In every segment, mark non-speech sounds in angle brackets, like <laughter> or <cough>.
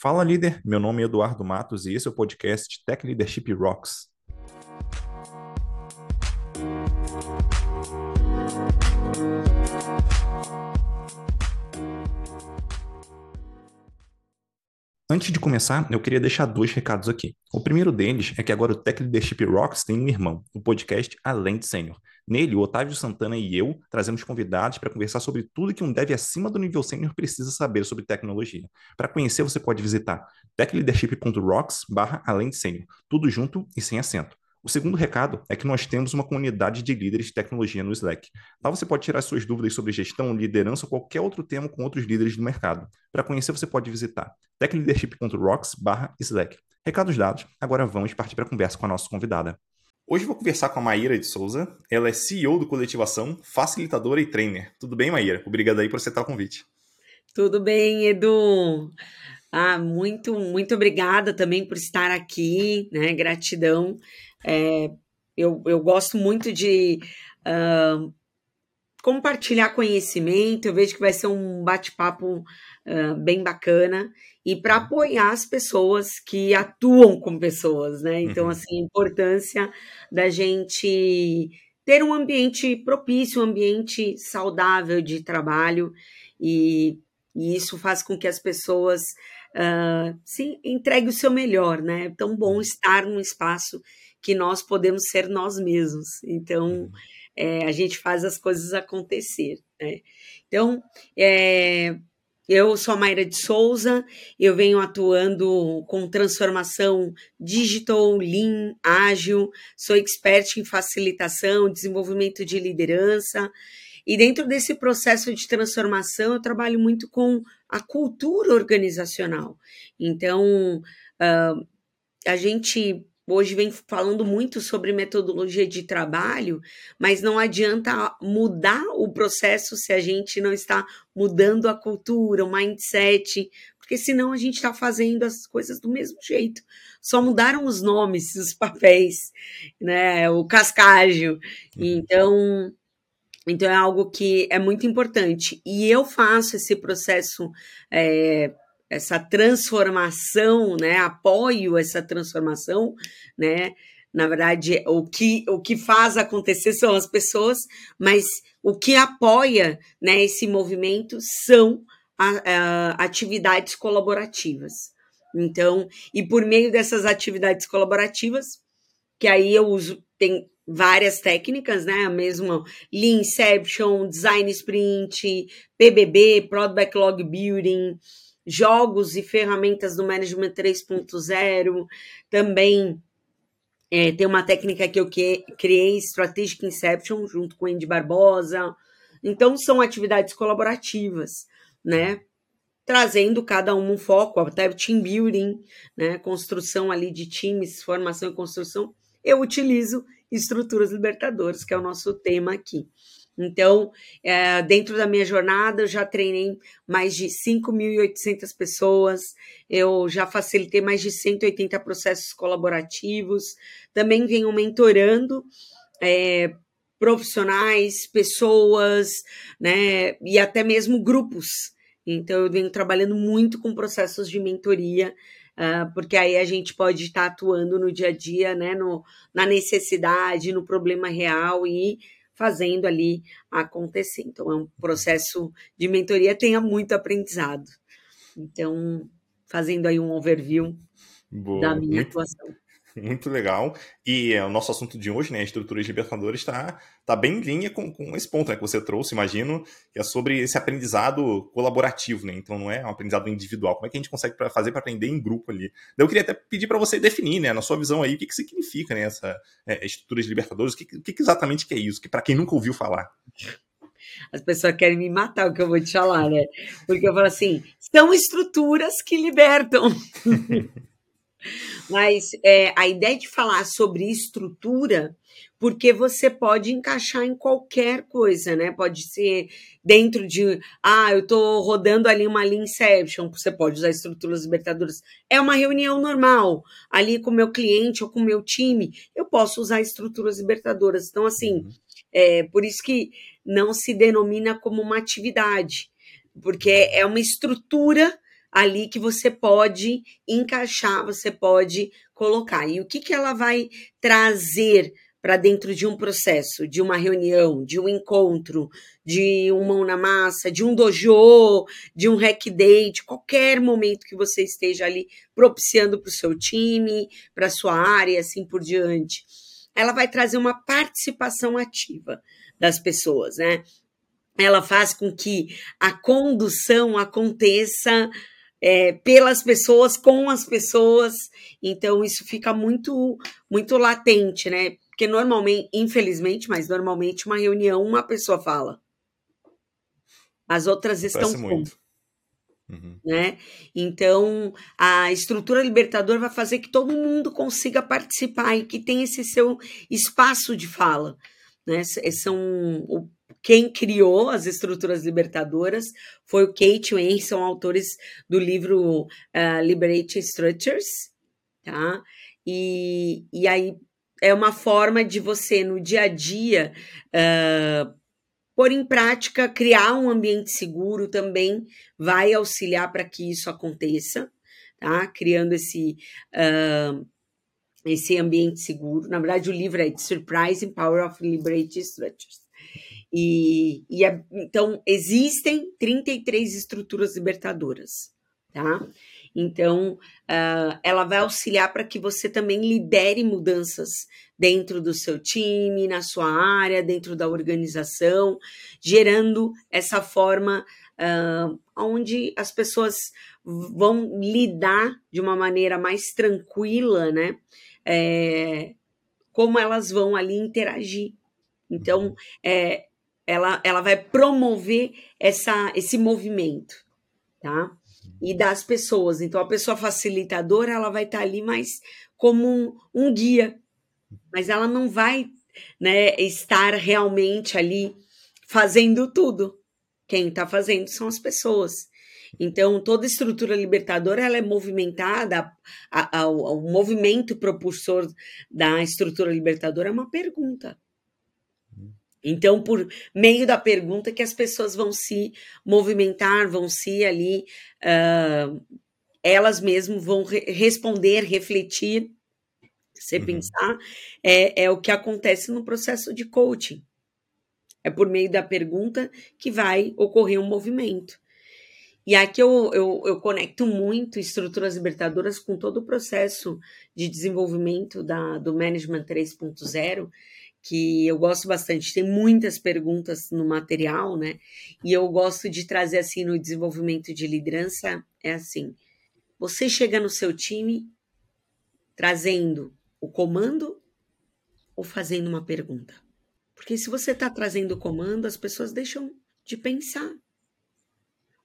Fala líder, meu nome é Eduardo Matos e esse é o podcast Tech Leadership Rocks. Antes de começar, eu queria deixar dois recados aqui. O primeiro deles é que agora o Tech Leadership Rocks tem um irmão, o podcast Além de Sênior. Nele, o Otávio Santana e eu trazemos convidados para conversar sobre tudo que um dev acima do nível sênior precisa saber sobre tecnologia. Para conhecer, você pode visitar techleadership.rocks barra além de sênior, tudo junto e sem acento. O segundo recado é que nós temos uma comunidade de líderes de tecnologia no Slack. Lá você pode tirar suas dúvidas sobre gestão, liderança ou qualquer outro tema com outros líderes do mercado. Para conhecer, você pode visitar techleadership.rocks/slack. Recados dados, agora vamos partir para a conversa com a nossa convidada. Hoje vou conversar com a Maíra de Souza. Ela é CEO do Coletivação, facilitadora e trainer. Tudo bem, Maíra? Obrigado aí por aceitar o convite. Tudo bem, Edu. Ah, muito, muito obrigada também por estar aqui, né? Gratidão. É, eu, eu gosto muito de uh, compartilhar conhecimento, eu vejo que vai ser um bate-papo uh, bem bacana e para apoiar as pessoas que atuam com pessoas, né? Então, uhum. assim, a importância da gente ter um ambiente propício, um ambiente saudável de trabalho e, e isso faz com que as pessoas uh, se entreguem o seu melhor, né? É tão bom uhum. estar num espaço que nós podemos ser nós mesmos. Então, é, a gente faz as coisas acontecer. Né? Então, é, eu sou a Mayra de Souza, eu venho atuando com transformação digital, lean, ágil, sou expert em facilitação, desenvolvimento de liderança. E dentro desse processo de transformação, eu trabalho muito com a cultura organizacional. Então, uh, a gente hoje vem falando muito sobre metodologia de trabalho, mas não adianta mudar o processo se a gente não está mudando a cultura, o mindset, porque senão a gente está fazendo as coisas do mesmo jeito. Só mudaram os nomes, os papéis, né? O cascágio. Uhum. Então, então é algo que é muito importante. E eu faço esse processo. É, essa transformação, né? Apoio essa transformação, né? Na verdade, o que, o que faz acontecer são as pessoas, mas o que apoia né, esse movimento são a, a, atividades colaborativas. Então, e por meio dessas atividades colaborativas, que aí eu uso, tem várias técnicas, né? A mesma Lean Inception, Design Sprint, PBB, Product Backlog Building, jogos e ferramentas do Management 3.0, também é, tem uma técnica que eu que, criei, Strategic Inception, junto com Andy Barbosa. Então, são atividades colaborativas, né? Trazendo cada um um foco, até team building, né? Construção ali de times, formação e construção. Eu utilizo estruturas libertadoras, que é o nosso tema aqui. Então, é, dentro da minha jornada, eu já treinei mais de 5.800 pessoas, eu já facilitei mais de 180 processos colaborativos, também venho mentorando é, profissionais, pessoas, né, e até mesmo grupos. Então, eu venho trabalhando muito com processos de mentoria, Uh, porque aí a gente pode estar atuando no dia a dia, né, no, na necessidade, no problema real e fazendo ali acontecer. Então, é um processo de mentoria, tenha muito aprendizado. Então, fazendo aí um overview Boa. da minha atuação. Muito legal. E é, o nosso assunto de hoje, né, a estrutura de Libertadores, está tá bem em linha com, com esse ponto né, que você trouxe, imagino, que é sobre esse aprendizado colaborativo, né? Então não é um aprendizado individual. Como é que a gente consegue pra fazer para aprender em grupo ali? Eu queria até pedir para você definir, né, na sua visão aí, o que, que significa né, essa é, estrutura de Libertadores, o que, que, que exatamente que é isso, que para quem nunca ouviu falar. As pessoas querem me matar o que eu vou te falar, né? Porque eu falo assim, são estruturas que libertam. <laughs> Mas é, a ideia de falar sobre estrutura, porque você pode encaixar em qualquer coisa, né? Pode ser dentro de, ah, eu tô rodando ali uma linha Inception, você pode usar estruturas libertadoras. É uma reunião normal, ali com o meu cliente ou com o meu time, eu posso usar estruturas libertadoras. Então, assim, uhum. é por isso que não se denomina como uma atividade, porque é uma estrutura ali que você pode encaixar, você pode colocar. E o que, que ela vai trazer para dentro de um processo, de uma reunião, de um encontro, de um mão na massa, de um dojo, de um hack day, de qualquer momento que você esteja ali propiciando para o seu time, para sua área assim por diante. Ela vai trazer uma participação ativa das pessoas, né? Ela faz com que a condução aconteça é, pelas pessoas, com as pessoas, então isso fica muito, muito latente, né? Porque normalmente, infelizmente, mas normalmente uma reunião uma pessoa fala. As outras estão com. Muito. Uhum. Né? Então, a estrutura libertadora vai fazer que todo mundo consiga participar e que tenha esse seu espaço de fala. Né? São quem criou as estruturas libertadoras foi o Kate e o são autores do livro uh, Liberating Structures, tá? E, e aí é uma forma de você, no dia a dia, uh, pôr em prática, criar um ambiente seguro também vai auxiliar para que isso aconteça, tá? Criando esse. Uh, esse ambiente seguro. Na verdade, o livro é The Surprising Power of Liberating Structures. E, e é, então, existem 33 estruturas libertadoras, tá? Então, uh, ela vai auxiliar para que você também lidere mudanças dentro do seu time, na sua área, dentro da organização, gerando essa forma uh, onde as pessoas vão lidar de uma maneira mais tranquila, né? É, como elas vão ali interagir. Então, é, ela, ela vai promover essa, esse movimento, tá? E das pessoas. Então, a pessoa facilitadora, ela vai estar tá ali mais como um, um guia, mas ela não vai né, estar realmente ali fazendo tudo. Quem está fazendo são as pessoas. Então, toda estrutura libertadora ela é movimentada, a, a, a, o movimento propulsor da estrutura libertadora é uma pergunta. Então, por meio da pergunta que as pessoas vão se movimentar, vão se ali, uh, elas mesmas vão re responder, refletir. Você uhum. pensar, é, é o que acontece no processo de coaching. É por meio da pergunta que vai ocorrer um movimento. E aqui eu, eu, eu, conecto muito estruturas libertadoras com todo o processo de desenvolvimento da, do Management 3.0, que eu gosto bastante. Tem muitas perguntas no material, né? E eu gosto de trazer assim no desenvolvimento de liderança é assim: você chega no seu time trazendo o comando ou fazendo uma pergunta? Porque se você está trazendo o comando, as pessoas deixam de pensar.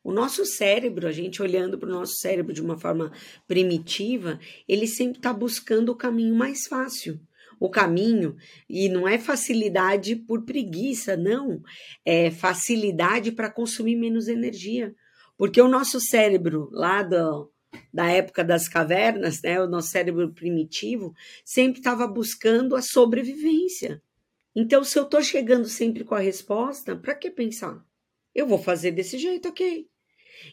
O nosso cérebro, a gente olhando para o nosso cérebro de uma forma primitiva, ele sempre está buscando o caminho mais fácil o caminho, e não é facilidade por preguiça, não, é facilidade para consumir menos energia. Porque o nosso cérebro, lá do, da época das cavernas, né, o nosso cérebro primitivo, sempre estava buscando a sobrevivência. Então, se eu estou chegando sempre com a resposta, para que pensar? Eu vou fazer desse jeito, ok.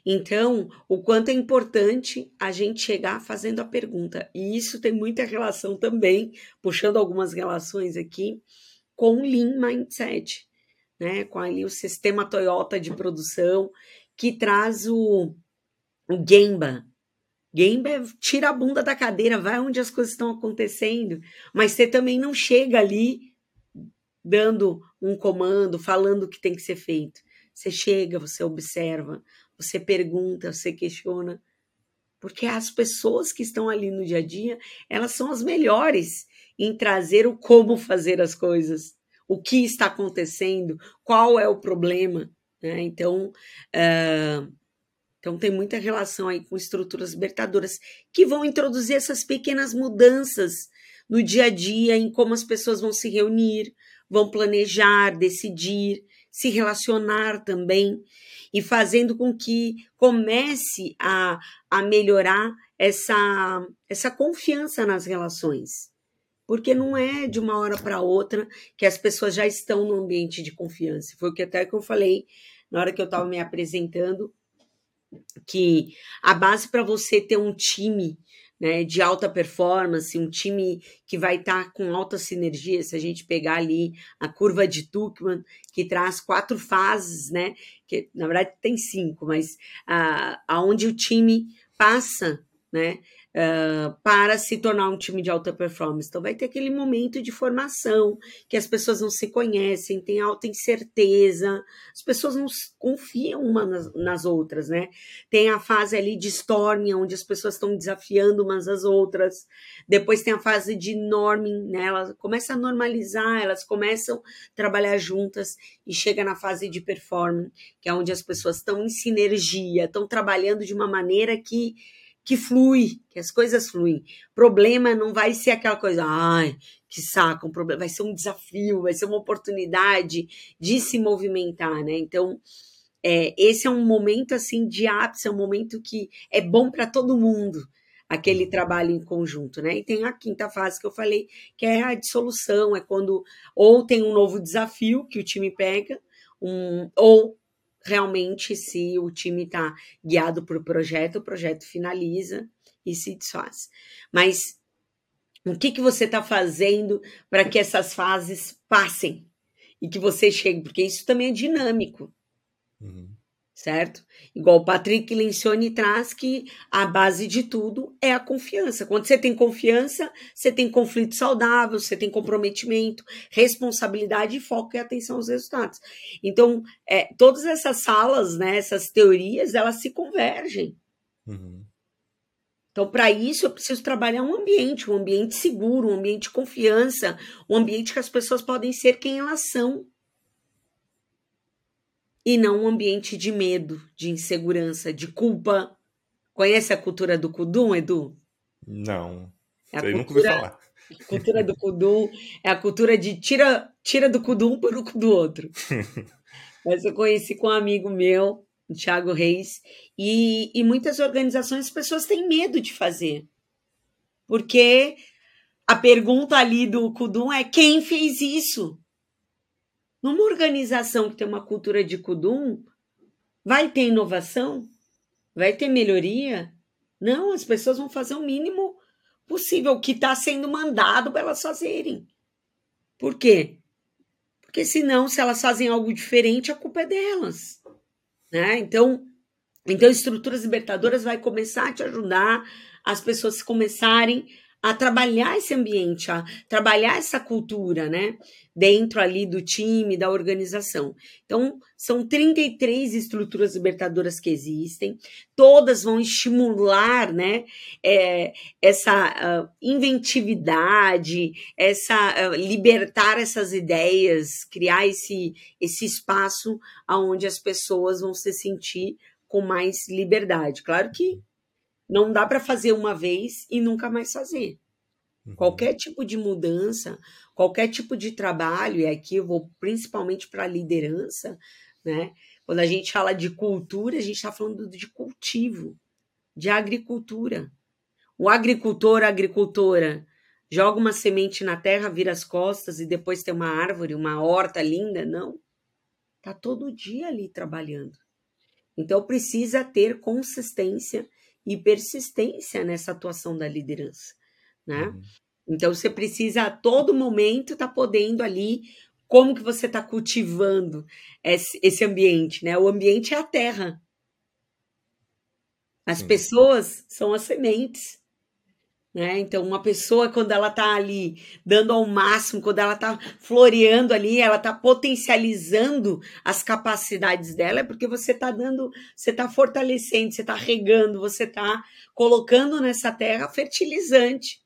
Então, o quanto é importante a gente chegar fazendo a pergunta. E isso tem muita relação também, puxando algumas relações aqui, com o Lean Mindset, né? Com ali o sistema Toyota de produção, que traz o, o Gemba. Gemba é tira a bunda da cadeira, vai onde as coisas estão acontecendo, mas você também não chega ali dando um comando, falando o que tem que ser feito. Você chega, você observa, você pergunta, você questiona. Porque as pessoas que estão ali no dia a dia, elas são as melhores em trazer o como fazer as coisas, o que está acontecendo, qual é o problema. Né? Então, uh, então, tem muita relação aí com estruturas libertadoras que vão introduzir essas pequenas mudanças no dia a dia, em como as pessoas vão se reunir, vão planejar, decidir, se relacionar também e fazendo com que comece a, a melhorar essa, essa confiança nas relações. Porque não é de uma hora para outra que as pessoas já estão no ambiente de confiança. Foi o que até que eu falei na hora que eu estava me apresentando. que a base para você ter um time né, de alta performance, um time que vai estar tá com alta sinergia, se a gente pegar ali a curva de Tuchman, que traz quatro fases, né, que na verdade tem cinco, mas ah, aonde o time passa, né, uh, para se tornar um time de alta performance. Então, vai ter aquele momento de formação, que as pessoas não se conhecem, têm alta incerteza, as pessoas não confiam umas nas, outras, né? Tem a fase ali de storming, onde as pessoas estão desafiando umas às outras. Depois tem a fase de norming, né? Elas começam a normalizar, elas começam a trabalhar juntas e chega na fase de performing, que é onde as pessoas estão em sinergia, estão trabalhando de uma maneira que que flui, que as coisas fluem. Problema não vai ser aquela coisa, ai, que saco, um problema, vai ser um desafio, vai ser uma oportunidade de se movimentar, né? Então, é, esse é um momento assim de ápice, é um momento que é bom para todo mundo, aquele trabalho em conjunto, né? E tem a quinta fase que eu falei, que é a dissolução, é quando ou tem um novo desafio que o time pega, um, ou realmente se o time está guiado por projeto, o projeto finaliza e se desfaz. Mas o que, que você está fazendo para que essas fases passem e que você chegue? Porque isso também é dinâmico. Uhum certo? Igual o Patrick Lencioni traz que a base de tudo é a confiança. Quando você tem confiança, você tem conflito saudável, você tem comprometimento, responsabilidade, foco e atenção aos resultados. Então, é, todas essas salas, né, essas teorias, elas se convergem. Uhum. Então, para isso, eu preciso trabalhar um ambiente, um ambiente seguro, um ambiente de confiança, um ambiente que as pessoas podem ser quem elas são e não um ambiente de medo, de insegurança, de culpa. Conhece a cultura do Kudum, Edu? Não. É eu cultura, nunca ouvi falar. A <laughs> cultura do Kudum é a cultura de tira, tira do Kudum para o do outro. <laughs> Mas eu conheci com um amigo meu, o Thiago Reis, e, e muitas organizações as pessoas têm medo de fazer. Porque a pergunta ali do Kudum é quem fez isso? Numa organização que tem uma cultura de Kudum, vai ter inovação? Vai ter melhoria? Não, as pessoas vão fazer o mínimo possível, que está sendo mandado para elas fazerem. Por quê? Porque senão, se elas fazem algo diferente, a culpa é delas. Né? Então, então, estruturas libertadoras vai começar a te ajudar as pessoas começarem a trabalhar esse ambiente, a trabalhar essa cultura, né? Dentro ali do time, da organização. Então, são 33 estruturas libertadoras que existem, todas vão estimular, né? É, essa uh, inventividade, essa uh, libertar essas ideias, criar esse, esse espaço onde as pessoas vão se sentir com mais liberdade. Claro que não dá para fazer uma vez e nunca mais fazer. Uhum. Qualquer tipo de mudança, qualquer tipo de trabalho, e aqui eu vou principalmente para a liderança, né? Quando a gente fala de cultura, a gente está falando de cultivo, de agricultura. O agricultor, a agricultora, joga uma semente na terra, vira as costas e depois tem uma árvore, uma horta linda? Não. Tá todo dia ali trabalhando. Então precisa ter consistência e persistência nessa atuação da liderança, né? Uhum. Então você precisa a todo momento estar tá podendo ali como que você está cultivando esse, esse, ambiente, né? O ambiente é a terra. As Sim. pessoas são as sementes. Né? Então, uma pessoa, quando ela está ali dando ao máximo, quando ela está floreando ali, ela está potencializando as capacidades dela, é porque você está dando, você está fortalecendo, você está regando, você está colocando nessa terra fertilizante,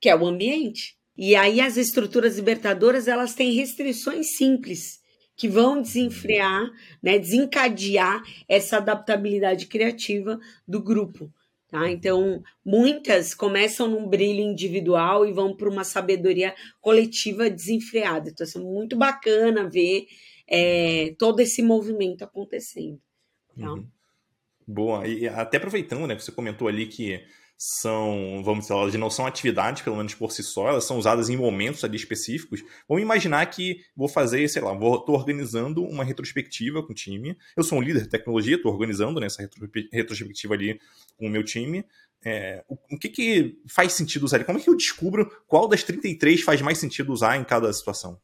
que é o ambiente. E aí as estruturas libertadoras, elas têm restrições simples, que vão desenfrear, né, desencadear essa adaptabilidade criativa do grupo. Tá? Então, muitas começam num brilho individual e vão para uma sabedoria coletiva desenfreada. Então, é muito bacana ver é, todo esse movimento acontecendo. Tá? Uhum. Boa. E até aproveitando, né, que você comentou ali que são, vamos dizer, elas não são atividades, pelo menos por si só, elas são usadas em momentos ali específicos. Vamos imaginar que vou fazer, sei lá, vou, tô organizando uma retrospectiva com o time. Eu sou um líder de tecnologia, estou organizando nessa né, retrospectiva ali com o meu time. É, o, o, que, que faz sentido usar? Como é que eu descubro qual das 33 faz mais sentido usar em cada situação?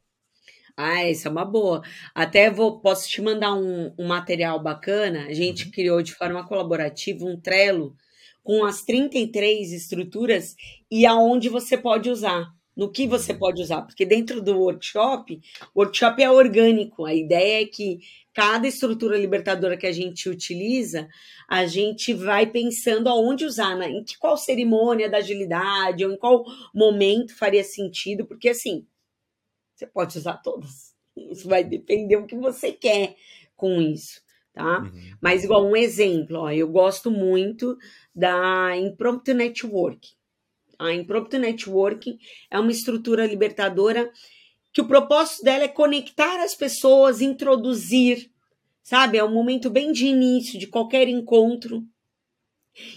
Ah, isso é uma boa. Até vou, posso te mandar um, um material bacana. A gente uhum. criou de forma colaborativa um Trello com as 33 estruturas e aonde você pode usar, no que você uhum. pode usar, porque dentro do workshop, o workshop é orgânico. A ideia é que cada estrutura libertadora que a gente utiliza, a gente vai pensando aonde usar, né? em que, qual cerimônia da agilidade, ou em qual momento faria sentido, porque assim, você pode usar todas. Isso vai depender do que você quer com isso, tá? Uhum. Mas igual um exemplo, ó, eu gosto muito da Impromptu Network. A Impromptu Network é uma estrutura libertadora que o propósito dela é conectar as pessoas, introduzir, sabe? É um momento bem de início de qualquer encontro.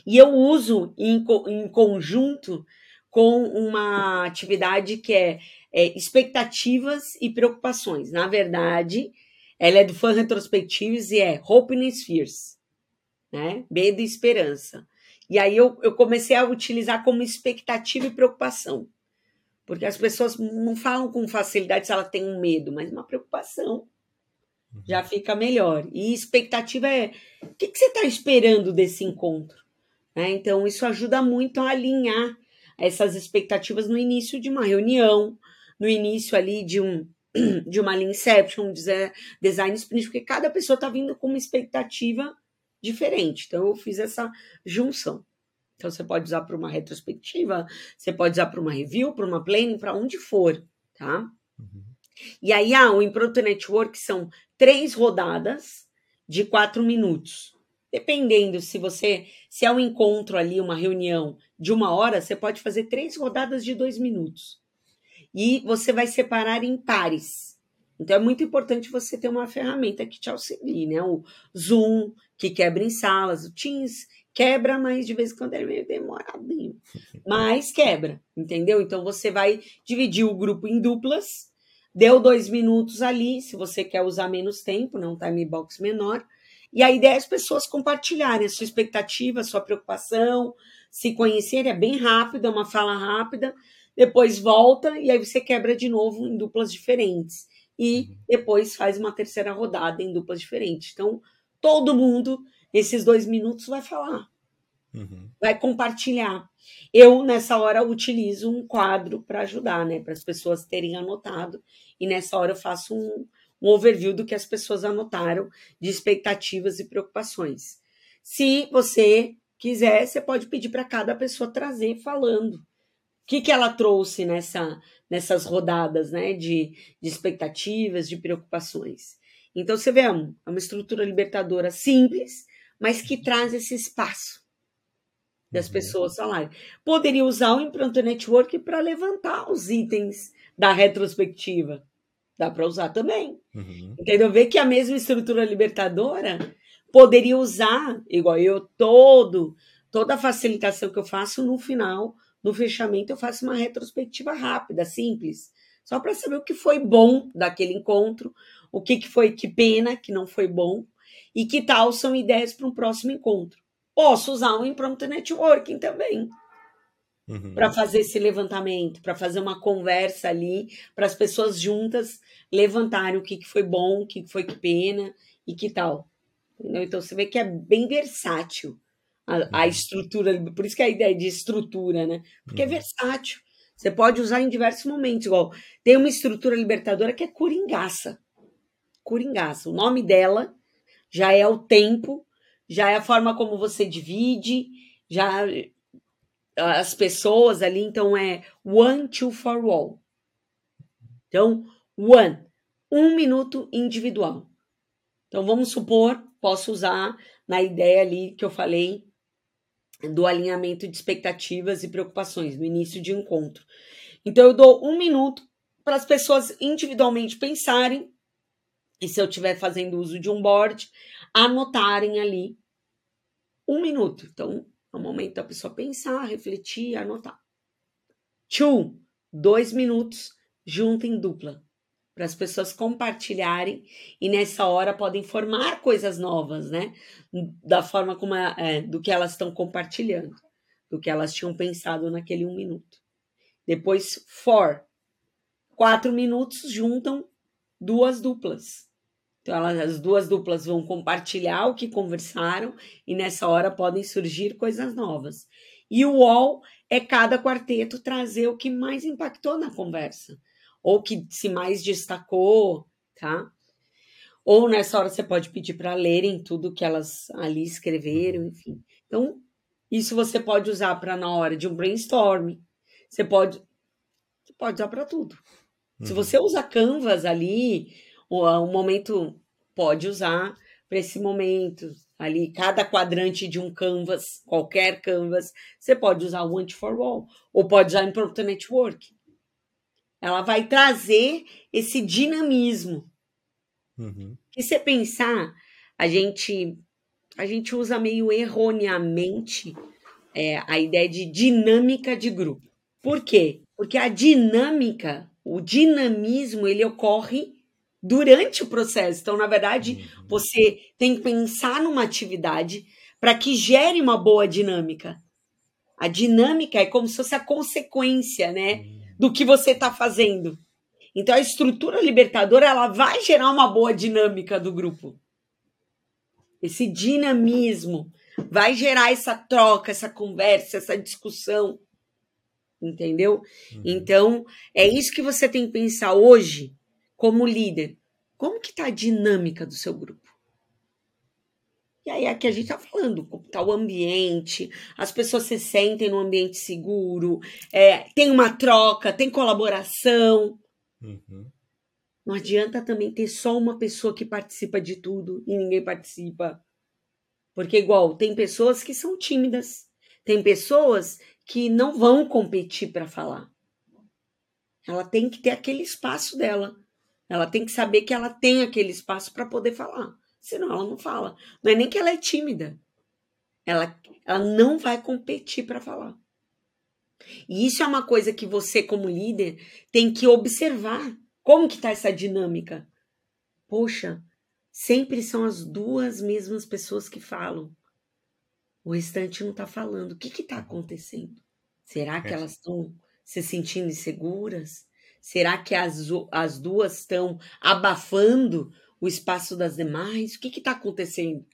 E eu uso em, em conjunto com uma atividade que é é, expectativas e preocupações. Na verdade, ela é do fã retrospectives e é Hope and Fears, né? Medo e esperança. E aí eu, eu comecei a utilizar como expectativa e preocupação. Porque as pessoas não falam com facilidade se ela tem um medo, mas uma preocupação uhum. já fica melhor. E expectativa é o que, que você está esperando desse encontro? Né? Então, isso ajuda muito a alinhar essas expectativas no início de uma reunião, no início ali de um <clears throat> de uma linha Inception, um design sprint, porque cada pessoa está vindo com uma expectativa diferente. Então, eu fiz essa junção. Então, você pode usar para uma retrospectiva, você pode usar para uma review, para uma planning, para onde for, tá? Uhum. E aí, ah, o Impronto Network são três rodadas de quatro minutos. Dependendo se você, se é um encontro ali, uma reunião de uma hora, você pode fazer três rodadas de dois minutos e você vai separar em pares. Então é muito importante você ter uma ferramenta que te auxilie, né? O Zoom, que quebra em salas, o Teams quebra, mas de vez em quando é meio demoradinho. <laughs> Mas quebra, entendeu? Então você vai dividir o grupo em duplas, deu dois minutos ali, se você quer usar menos tempo, não time box menor. E a ideia é as pessoas compartilharem a sua expectativa, a sua preocupação, se conhecerem, é bem rápido, é uma fala rápida, depois volta e aí você quebra de novo em duplas diferentes. E uhum. depois faz uma terceira rodada em duplas diferentes. Então, todo mundo, nesses dois minutos, vai falar. Uhum. Vai compartilhar. Eu, nessa hora, utilizo um quadro para ajudar, né? Para as pessoas terem anotado. E nessa hora eu faço um, um overview do que as pessoas anotaram de expectativas e preocupações. Se você quiser, você pode pedir para cada pessoa trazer falando que, que ela trouxe nessa, nessas rodadas né, de, de expectativas, de preocupações. Então, você vê, é uma estrutura libertadora simples, mas que traz esse espaço das uhum. pessoas falarem. Poderia usar o Impronto Network para levantar os itens da retrospectiva. Dá para usar também. Uhum. Entendeu? Ver que a mesma estrutura libertadora poderia usar, igual eu, todo, toda a facilitação que eu faço no final no fechamento eu faço uma retrospectiva rápida, simples, só para saber o que foi bom daquele encontro, o que, que foi que pena que não foi bom e que tal são ideias para um próximo encontro. Posso usar um impromptu networking também. Uhum. Para fazer esse levantamento, para fazer uma conversa ali, para as pessoas juntas levantarem o que, que foi bom, o que, que foi que pena e que tal. Entendeu? Então você vê que é bem versátil a, a, uhum. estrutura, por isso que é a ideia de estrutura, né? Porque é uhum. versátil. Você pode usar em diversos momentos. Igual tem uma estrutura libertadora que é Coringaça. Coringaça. O nome dela já é o tempo, já é a forma como você divide, já as pessoas ali, então é one, two for all. Então, one, um minuto individual. Então, vamos supor, posso usar na ideia ali que eu falei do alinhamento de expectativas e preocupações no início de encontro. Então, eu dou um minuto para as pessoas individualmente pensarem, e se eu estiver fazendo uso de um board, anotarem ali um minuto. Então, É o momento da pessoa pensar, refletir, anotar. Two, dois minutos junto em dupla para as pessoas compartilharem e nessa hora podem formar coisas novas, né? Da forma como é, é, do que elas estão compartilhando, do que elas tinham pensado naquele um minuto. Depois, four, quatro minutos juntam duas duplas. Então, elas, as duas duplas vão compartilhar o que conversaram e nessa hora podem surgir coisas novas. E o all é cada quarteto trazer o que mais impactou na conversa ou que se mais destacou, tá? Ou nessa hora você pode pedir para lerem tudo que elas ali escreveram, uhum. enfim. Então, isso você pode usar para na hora de um brainstorm. Você pode, você pode usar para tudo. Uhum. Se você usa Canvas ali, o, o momento pode usar para esse momento ali, cada quadrante de um canvas, qualquer canvas, você pode usar o One for All, ou pode usar Impromptu Network. Ela vai trazer esse dinamismo. Uhum. E se pensar, a gente a gente usa meio erroneamente é, a ideia de dinâmica de grupo. Por quê? Porque a dinâmica, o dinamismo, ele ocorre durante o processo. Então, na verdade, uhum. você tem que pensar numa atividade para que gere uma boa dinâmica. A dinâmica é como se fosse a consequência, né? Uhum do que você está fazendo. Então a estrutura libertadora ela vai gerar uma boa dinâmica do grupo. Esse dinamismo vai gerar essa troca, essa conversa, essa discussão. Entendeu? Uhum. Então, é isso que você tem que pensar hoje como líder. Como que está a dinâmica do seu grupo? E aí aqui a gente está falando como está o ambiente, as pessoas se sentem num ambiente seguro, é, tem uma troca, tem colaboração. Uhum. Não adianta também ter só uma pessoa que participa de tudo e ninguém participa. Porque, igual, tem pessoas que são tímidas, tem pessoas que não vão competir para falar. Ela tem que ter aquele espaço dela. Ela tem que saber que ela tem aquele espaço para poder falar senão ela não fala. Não é nem que ela é tímida. Ela, ela não vai competir para falar. E isso é uma coisa que você, como líder, tem que observar. Como que tá essa dinâmica? Poxa, sempre são as duas mesmas pessoas que falam. O restante não está falando. O que está acontecendo? Será que é. elas estão se sentindo inseguras? Será que as, as duas estão abafando o espaço das demais? O que está acontecendo?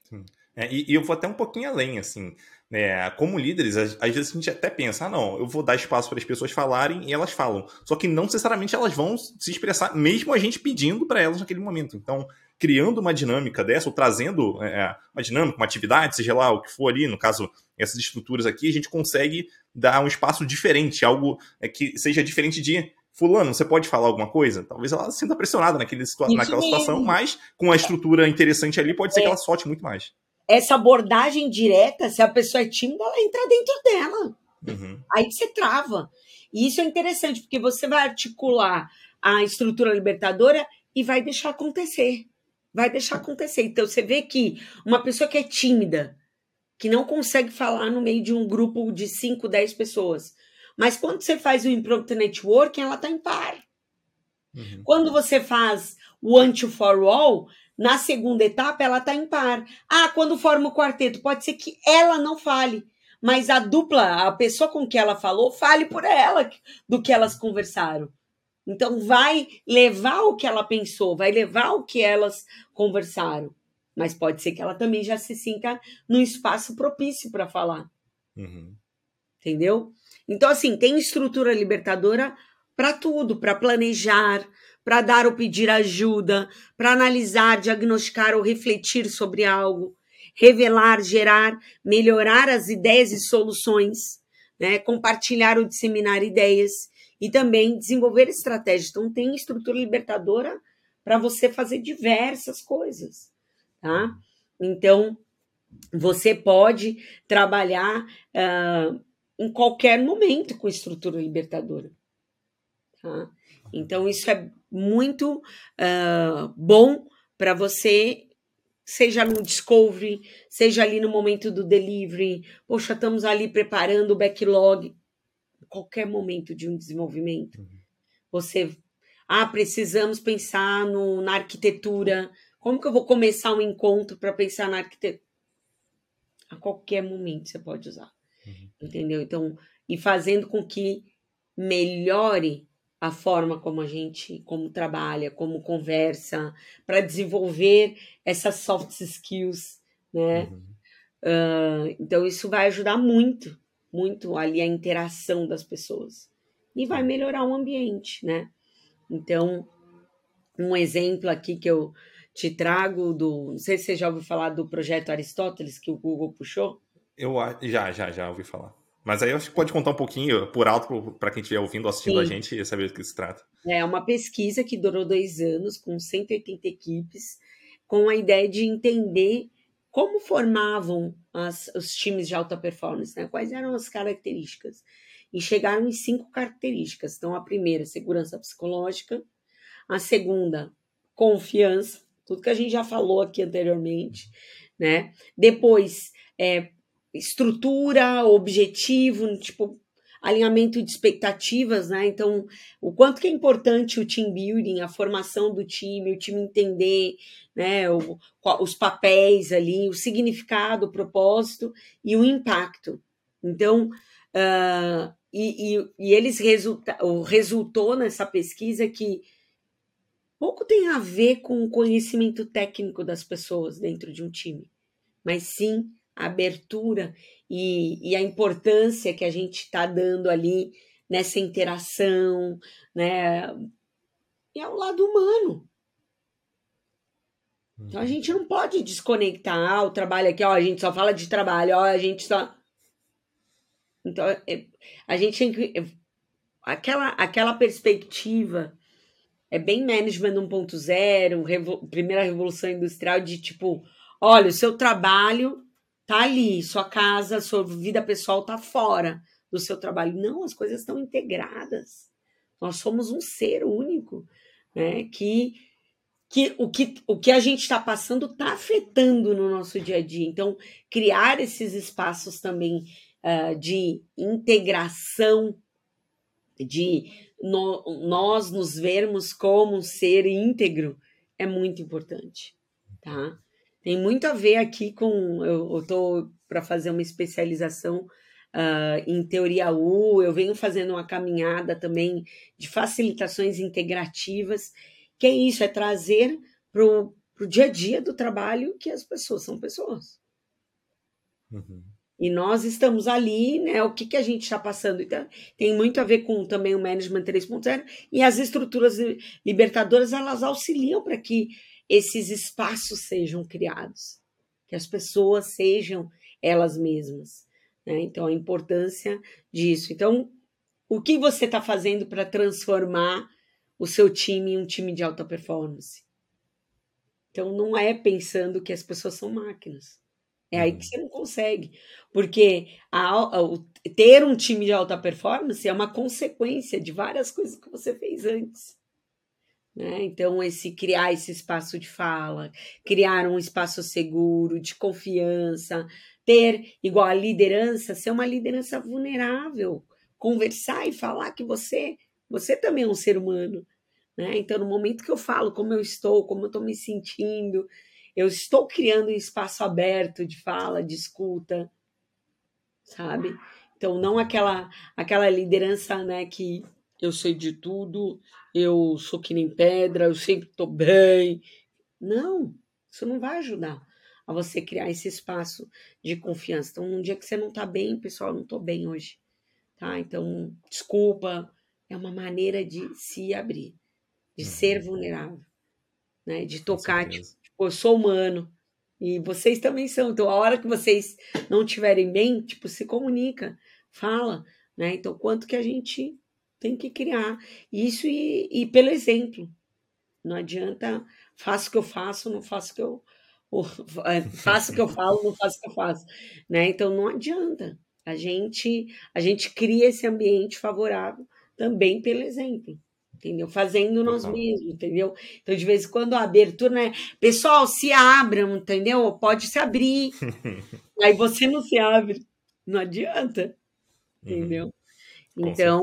É, e, e, eu vou até um pouquinho além, assim. Né? Como líderes, às, vezes a gente até pensa, ah, não, eu vou dar espaço para as pessoas falarem e elas falam. Só que não necessariamente elas vão se expressar, mesmo a gente pedindo para elas naquele momento. Então, criando uma dinâmica dessa, ou trazendo é, é, uma dinâmica, uma atividade, seja lá o que for ali, no caso, essas estruturas aqui, a gente consegue dar um espaço diferente, algo é, que seja diferente de Fulano, você pode falar alguma coisa? Talvez ela sinta pressionada naquele situa naquela mesmo. situação, mas com a estrutura interessante ali, pode ser é. que ela solte muito mais. Essa abordagem direta, se a pessoa é tímida, ela entra dentro dela. Uhum. Aí você trava. E isso é interessante, porque você vai articular a estrutura libertadora e vai deixar acontecer. Vai deixar acontecer. Então você vê que uma pessoa que é tímida, que não consegue falar no meio de um grupo de 5, 10 pessoas, mas quando você faz o Impromptu Networking, ela está em par. Uhum. Quando você faz o Anti for All, na segunda etapa ela está em par. Ah, quando forma o quarteto, pode ser que ela não fale, mas a dupla, a pessoa com que ela falou, fale por ela do que elas conversaram. Então vai levar o que ela pensou, vai levar o que elas conversaram. Mas pode ser que ela também já se sinta num espaço propício para falar. Uhum. Entendeu? Então, assim, tem estrutura libertadora para tudo, para planejar, para dar ou pedir ajuda, para analisar, diagnosticar ou refletir sobre algo, revelar, gerar, melhorar as ideias e soluções, né? compartilhar ou disseminar ideias e também desenvolver estratégias. Então, tem estrutura libertadora para você fazer diversas coisas, tá? Então, você pode trabalhar uh, em qualquer momento com estrutura libertadora. Tá? Então, isso é muito uh, bom para você seja no discovery, seja ali no momento do delivery, poxa, estamos ali preparando o backlog, qualquer momento de um desenvolvimento. Uhum. Você, ah, precisamos pensar no, na arquitetura. Como que eu vou começar um encontro para pensar na arquitetura? A qualquer momento você pode usar. Uhum. Entendeu? Então, e fazendo com que melhore a forma como a gente como trabalha, como conversa, para desenvolver essas soft skills, né? Uhum. Uh, então isso vai ajudar muito, muito ali a interação das pessoas e vai melhorar o ambiente, né? Então um exemplo aqui que eu te trago do, não sei se você já ouviu falar do projeto Aristóteles que o Google puxou. Eu já, já, já ouvi falar. Mas aí eu acho que pode contar um pouquinho por alto para quem estiver ouvindo, assistindo Sim. a gente e saber do que se trata. É uma pesquisa que durou dois anos, com 180 equipes, com a ideia de entender como formavam as, os times de alta performance, né? quais eram as características. E chegaram em cinco características. Então, a primeira, segurança psicológica. A segunda, confiança, tudo que a gente já falou aqui anteriormente. Né? Depois, é, estrutura, objetivo, tipo, alinhamento de expectativas, né? Então, o quanto que é importante o team building, a formação do time, o time entender, né, o, os papéis ali, o significado, o propósito e o impacto. Então, uh, e, e, e, eles resulta, resultou nessa pesquisa que pouco tem a ver com o conhecimento técnico das pessoas dentro de um time, mas sim a abertura e, e a importância que a gente está dando ali nessa interação, né? E ao lado humano. Então a uhum. gente não pode desconectar o trabalho aqui, ó, a gente só fala de trabalho, ó, a gente só. Então é, a gente tem que. Aquela, aquela perspectiva é bem management 1.0, revo, primeira revolução industrial, de tipo, olha, o seu trabalho tá ali, sua casa, sua vida pessoal tá fora do seu trabalho. Não, as coisas estão integradas. Nós somos um ser único, né? Que, que, o, que o que a gente está passando está afetando no nosso dia a dia. Então, criar esses espaços também uh, de integração, de no, nós nos vermos como um ser íntegro, é muito importante, tá? Tem muito a ver aqui com. Eu estou para fazer uma especialização uh, em teoria U, eu venho fazendo uma caminhada também de facilitações integrativas, que é isso, é trazer para o dia a dia do trabalho que as pessoas são pessoas. Uhum. E nós estamos ali, né? O que, que a gente está passando? Então, tem muito a ver com também o Management 3.0 e as estruturas libertadoras, elas auxiliam para que esses espaços sejam criados, que as pessoas sejam elas mesmas. Né? Então, a importância disso. Então, o que você está fazendo para transformar o seu time em um time de alta performance? Então, não é pensando que as pessoas são máquinas. É aí que uhum. você não consegue. Porque a, a, ter um time de alta performance é uma consequência de várias coisas que você fez antes. Né? Então, esse criar esse espaço de fala, criar um espaço seguro, de confiança, ter igual a liderança, ser uma liderança vulnerável, conversar e falar que você, você também é um ser humano. Né? Então, no momento que eu falo como eu estou, como eu estou me sentindo, eu estou criando um espaço aberto de fala, de escuta, sabe? Então, não aquela aquela liderança né, que eu sei de tudo, eu sou que nem pedra, eu sempre estou bem. Não, isso não vai ajudar a você criar esse espaço de confiança. Então, num dia que você não está bem, pessoal, não estou bem hoje, tá? Então, desculpa, é uma maneira de se abrir, de uhum. ser vulnerável, né? De tocar, tipo, eu sou humano e vocês também são. Então, a hora que vocês não estiverem bem, tipo, se comunica, fala, né? Então, quanto que a gente tem que criar isso e, e pelo exemplo. Não adianta, faço o que eu faço, não faço o que eu. Ou, é, faço o que eu <laughs> falo, não faço o que eu faço. Né? Então não adianta. A gente, a gente cria esse ambiente favorável também pelo exemplo. entendeu? Fazendo nós mesmos, entendeu? Então, de vez em quando, a abertura, né? Pessoal, se abram, entendeu? Pode se abrir. <laughs> Aí você não se abre. Não adianta, uhum. entendeu? Uhum. Então,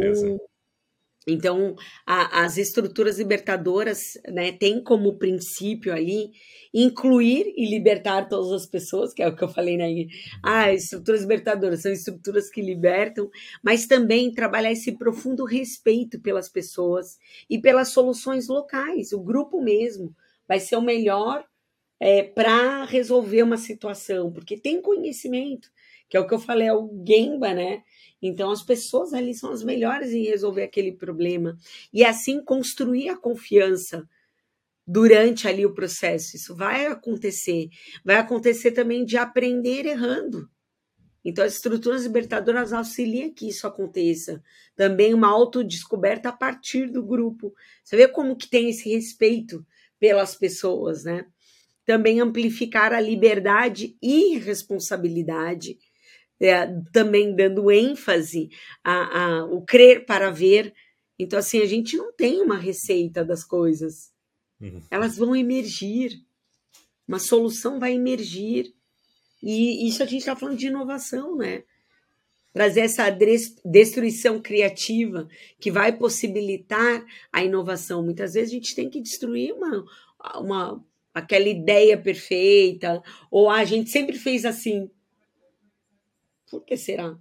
então, a, as estruturas libertadoras né, têm como princípio ali incluir e libertar todas as pessoas, que é o que eu falei, né? Ah, estruturas libertadoras são estruturas que libertam, mas também trabalhar esse profundo respeito pelas pessoas e pelas soluções locais. O grupo mesmo vai ser o melhor é, para resolver uma situação, porque tem conhecimento, que é o que eu falei, é o Gemba, né? Então, as pessoas ali são as melhores em resolver aquele problema. E assim construir a confiança durante ali o processo. Isso vai acontecer. Vai acontecer também de aprender errando. Então, as estruturas libertadoras auxiliam que isso aconteça. Também uma autodescoberta a partir do grupo. Você vê como que tem esse respeito pelas pessoas, né? Também amplificar a liberdade e responsabilidade é, também dando ênfase a, a, o crer para ver. Então, assim, a gente não tem uma receita das coisas. Uhum. Elas vão emergir. Uma solução vai emergir. E isso a gente está falando de inovação, né? Trazer essa destruição criativa que vai possibilitar a inovação. Muitas vezes a gente tem que destruir uma, uma aquela ideia perfeita, ou a gente sempre fez assim. Por que será?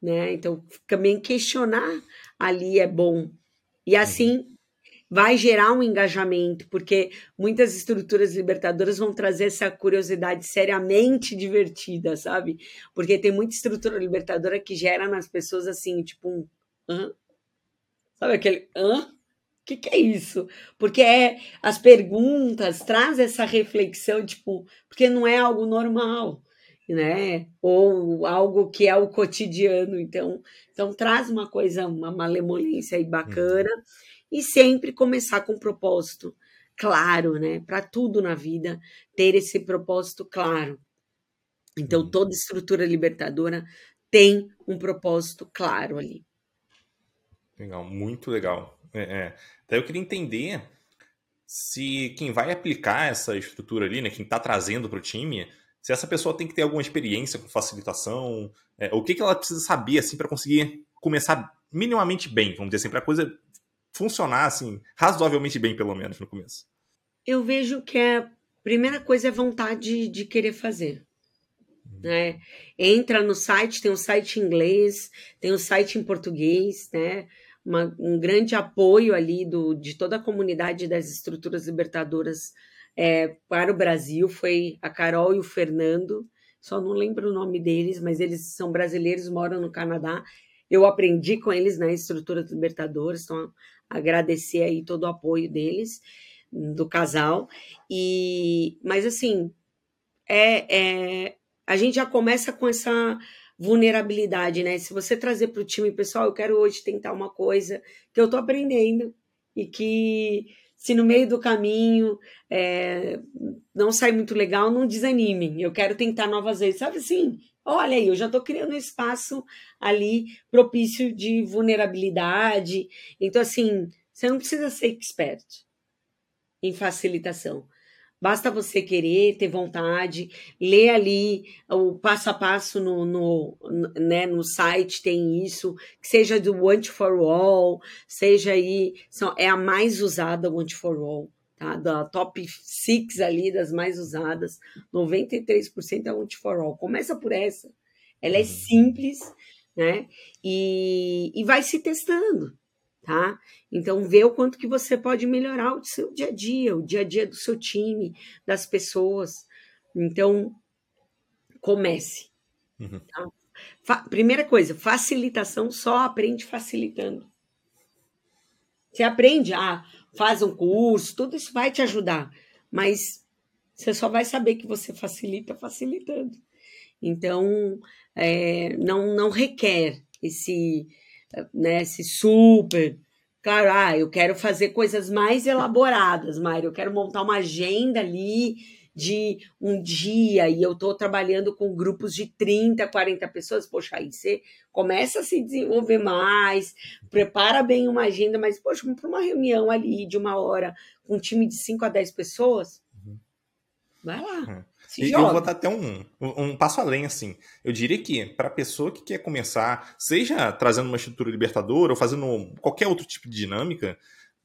Né? Então, também questionar ali é bom. E assim vai gerar um engajamento, porque muitas estruturas libertadoras vão trazer essa curiosidade seriamente divertida, sabe? Porque tem muita estrutura libertadora que gera nas pessoas assim, tipo um hã? Sabe aquele hã? O que, que é isso? Porque é, as perguntas traz essa reflexão, tipo, porque não é algo normal né? Ou algo que é o cotidiano. Então, então traz uma coisa, uma malemolência aí bacana uhum. e sempre começar com um propósito claro, né? Para tudo na vida ter esse propósito claro. Então, uhum. toda estrutura libertadora tem um propósito claro ali. Legal, muito legal. É, é. Até eu queria entender se quem vai aplicar essa estrutura ali, né, quem está trazendo para o time, se essa pessoa tem que ter alguma experiência com facilitação, é, o que, que ela precisa saber assim para conseguir começar minimamente bem, vamos dizer assim, para a coisa funcionar assim, razoavelmente bem pelo menos no começo. Eu vejo que a primeira coisa é vontade de querer fazer. Uhum. Né? Entra no site, tem um site em inglês, tem um site em português, né? Uma, um grande apoio ali do, de toda a comunidade das estruturas libertadoras é, para o Brasil foi a Carol e o Fernando. Só não lembro o nome deles, mas eles são brasileiros, moram no Canadá. Eu aprendi com eles na estrutura dos Libertadores, então agradecer aí todo o apoio deles, do casal. E, mas assim, é, é a gente já começa com essa vulnerabilidade, né? Se você trazer para o time, pessoal, eu quero hoje tentar uma coisa que eu estou aprendendo e que se no meio do caminho é, não sai muito legal, não desanimem. Eu quero tentar novas vezes. Sabe assim? Olha aí, eu já estou criando um espaço ali propício de vulnerabilidade. Então, assim, você não precisa ser expert em facilitação. Basta você querer, ter vontade, ler ali o passo a passo no, no, né, no site, tem isso, que seja do Want for All, seja aí, são, é a mais usada Want for All, tá? Da top 6 ali, das mais usadas, 93% é Want for All. Começa por essa. Ela é uhum. simples, né? E, e vai se testando tá? Então vê o quanto que você pode melhorar o seu dia a dia, o dia a dia do seu time, das pessoas. Então comece. Uhum. Tá? primeira coisa, facilitação só aprende facilitando. Você aprende, ah, faz um curso, tudo isso vai te ajudar, mas você só vai saber que você facilita facilitando. Então, é, não, não requer esse né, esse super. Claro, ah, eu quero fazer coisas mais elaboradas, Mário. Eu quero montar uma agenda ali de um dia e eu estou trabalhando com grupos de 30, 40 pessoas, poxa, aí você começa a se desenvolver mais, prepara bem uma agenda, mas, poxa, para uma reunião ali de uma hora com um time de 5 a 10 pessoas, uhum. vai lá. Uhum. E eu vou dar até um, um passo além, assim. Eu diria que para a pessoa que quer começar, seja trazendo uma estrutura libertadora ou fazendo qualquer outro tipo de dinâmica,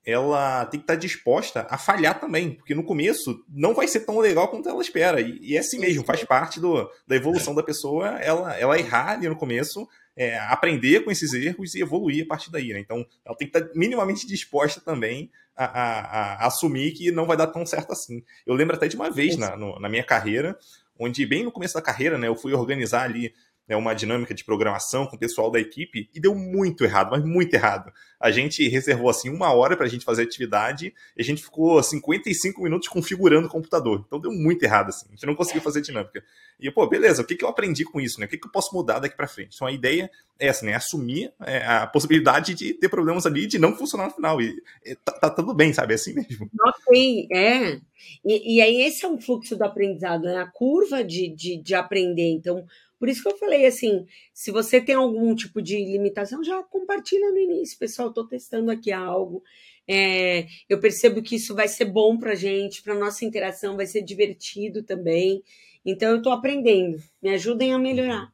ela tem que estar disposta a falhar também, porque no começo não vai ser tão legal quanto ela espera. E, e é assim mesmo, faz parte do, da evolução da pessoa ela, ela errar ali no começo, é, aprender com esses erros e evoluir a partir daí. Né? Então, ela tem que estar minimamente disposta também a, a, a, assumir que não vai dar tão certo assim. Eu lembro até de uma vez na, no, na minha carreira, onde bem no começo da carreira, né, eu fui organizar ali né, uma dinâmica de programação com o pessoal da equipe e deu muito errado, mas muito errado. A gente reservou assim uma hora para a gente fazer atividade e a gente ficou 55 minutos configurando o computador. Então deu muito errado assim. A gente não conseguiu fazer dinâmica. E pô, beleza, o que, que eu aprendi com isso? Né? O que, que eu posso mudar daqui para frente? Então a ideia é essa, né? Assumir é, a possibilidade de ter problemas ali de não funcionar no final. E, e tá, tá, tudo bem, sabe? É assim mesmo. Ok, é. E, e aí esse é um fluxo do aprendizado, né? A curva de, de, de aprender. Então, por isso que eu falei assim: se você tem algum tipo de limitação, já compartilha no início, pessoal. Estou testando aqui algo. É, eu percebo que isso vai ser bom para gente, para nossa interação, vai ser divertido também. Então eu estou aprendendo. Me ajudem a melhorar.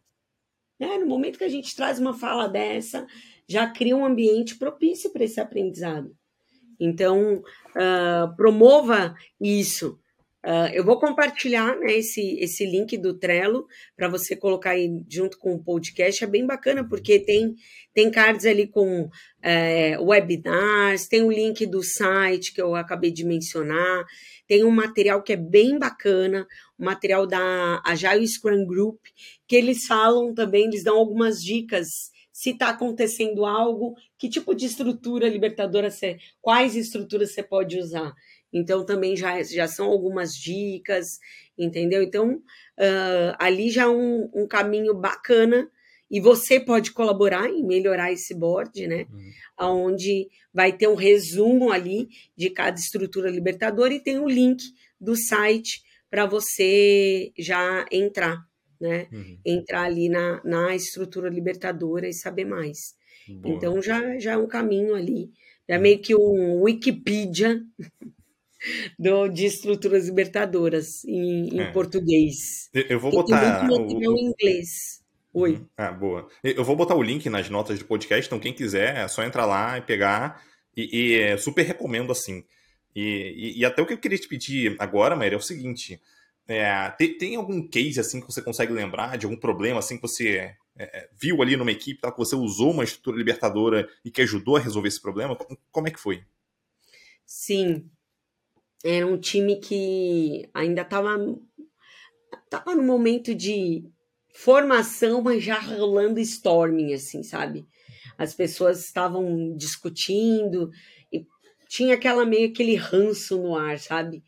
É, no momento que a gente traz uma fala dessa, já cria um ambiente propício para esse aprendizado. Então, uh, promova isso. Uh, eu vou compartilhar né, esse, esse link do Trello para você colocar aí junto com o podcast. É bem bacana, porque tem, tem cards ali com é, webinars, tem o link do site que eu acabei de mencionar, tem um material que é bem bacana, o um material da Agile Scrum Group, que eles falam também, eles dão algumas dicas se está acontecendo algo, que tipo de estrutura libertadora você, quais estruturas você pode usar. Então, também já, já são algumas dicas, entendeu? Então, uh, ali já é um, um caminho bacana e você pode colaborar em melhorar esse board, né? Uhum. Onde vai ter um resumo ali de cada estrutura libertadora e tem o um link do site para você já entrar, né? Uhum. Entrar ali na, na estrutura libertadora e saber mais. Boa. Então já, já é um caminho ali, é meio que um Wikipedia <laughs> do, de estruturas libertadoras em, em é. português. Eu vou botar. o, o... em inglês. Oi. Uhum. Ah, boa. Eu vou botar o link nas notas do podcast, então quem quiser é só entrar lá e pegar. E, e é, super recomendo assim. E, e, e, até o que eu queria te pedir agora, Maria, é o seguinte: é, tem, tem, algum case assim que você consegue lembrar de algum problema assim que você é, é viu ali numa equipe, tá, que você usou uma estrutura libertadora e que ajudou a resolver esse problema? Como, como é que foi? Sim, era um time que ainda estava tava no momento de formação, mas já rolando storming, assim, sabe? As pessoas estavam discutindo e tinha aquela meio aquele ranço no ar, sabe?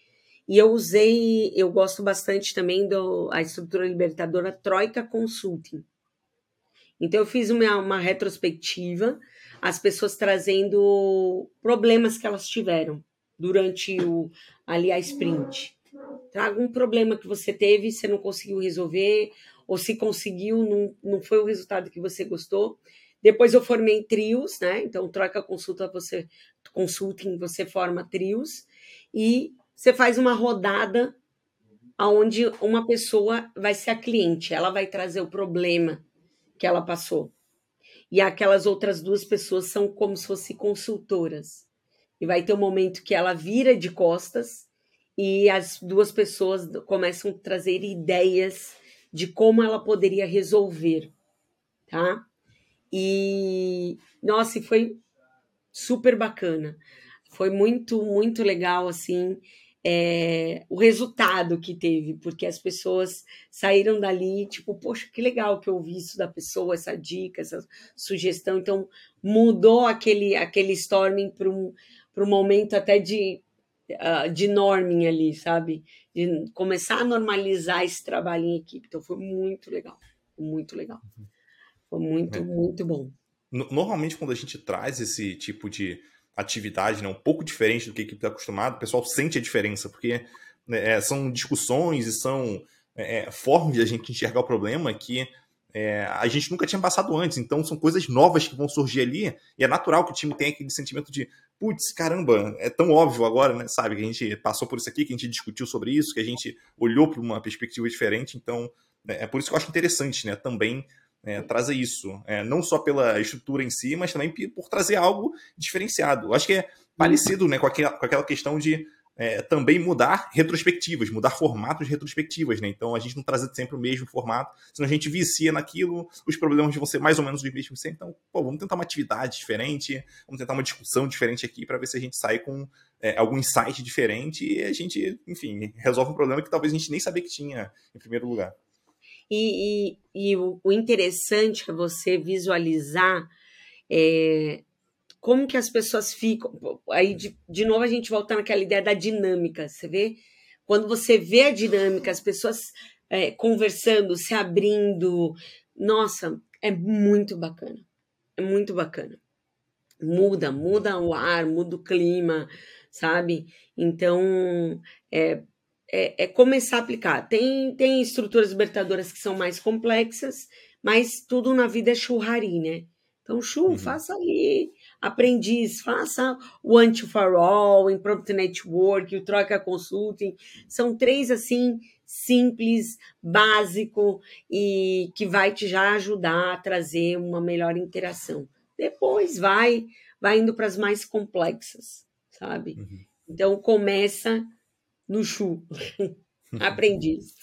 E eu usei, eu gosto bastante também da estrutura libertadora Troika Consulting. Então eu fiz uma, uma retrospectiva, as pessoas trazendo problemas que elas tiveram durante o, ali a sprint. Traga um problema que você teve, você não conseguiu resolver, ou se conseguiu, não, não foi o resultado que você gostou. Depois eu formei trios, né? Então, troca consulta, você consulting, você forma trios e você faz uma rodada aonde uma pessoa vai ser a cliente, ela vai trazer o problema que ela passou. E aquelas outras duas pessoas são como se fossem consultoras. E vai ter um momento que ela vira de costas e as duas pessoas começam a trazer ideias de como ela poderia resolver, tá? E nossa, foi super bacana. Foi muito, muito legal assim é, o resultado que teve, porque as pessoas saíram dali, tipo, poxa, que legal que eu ouvi isso da pessoa, essa dica, essa sugestão. Então, mudou aquele, aquele storming para um, para um momento até de, uh, de norming ali, sabe? De começar a normalizar esse trabalho em equipe. Então foi muito legal, muito legal. Foi muito, é. muito bom. Normalmente, quando a gente traz esse tipo de atividade, né, um pouco diferente do que a equipe está acostumado, o pessoal sente a diferença, porque né, é, são discussões e são é, é, formas de a gente enxergar o problema que é, a gente nunca tinha passado antes. Então são coisas novas que vão surgir ali e é natural que o time tenha aquele sentimento de putz, caramba, é tão óbvio agora, né? Sabe, que a gente passou por isso aqui, que a gente discutiu sobre isso, que a gente olhou para uma perspectiva diferente. Então né, é por isso que eu acho interessante, né? Também é, trazer isso, é, não só pela estrutura em si, mas também por trazer algo diferenciado. Eu acho que é parecido né, com, aquela, com aquela questão de é, também mudar retrospectivas, mudar formatos de retrospectivas, né? Então a gente não trazer sempre o mesmo formato, senão a gente vicia naquilo, os problemas vão ser mais ou menos os mesmos sempre. Então, pô, vamos tentar uma atividade diferente, vamos tentar uma discussão diferente aqui para ver se a gente sai com é, algum insight diferente e a gente, enfim, resolve um problema que talvez a gente nem sabia que tinha em primeiro lugar. E, e, e o, o, interessante é você visualizar é, como que as pessoas ficam. Aí, de, de novo, a gente volta naquela ideia da dinâmica, você vê? Quando você vê a dinâmica, as pessoas é, conversando, se abrindo, nossa, é muito bacana. É muito bacana. Muda, muda o ar, muda o clima, sabe? Então, é, é, é começar a aplicar. Tem, tem estruturas libertadoras que são mais complexas, mas tudo na vida é churrari, né? Então, chu, uhum. faça ali aprendiz, faça o Anti for All, o Impromptu Network, o Troca Consulting. São três assim simples, básico e que vai te já ajudar a trazer uma melhor interação. Depois vai vai indo para as mais complexas, sabe? Uhum. Então começa no chu, <laughs> aprendiz.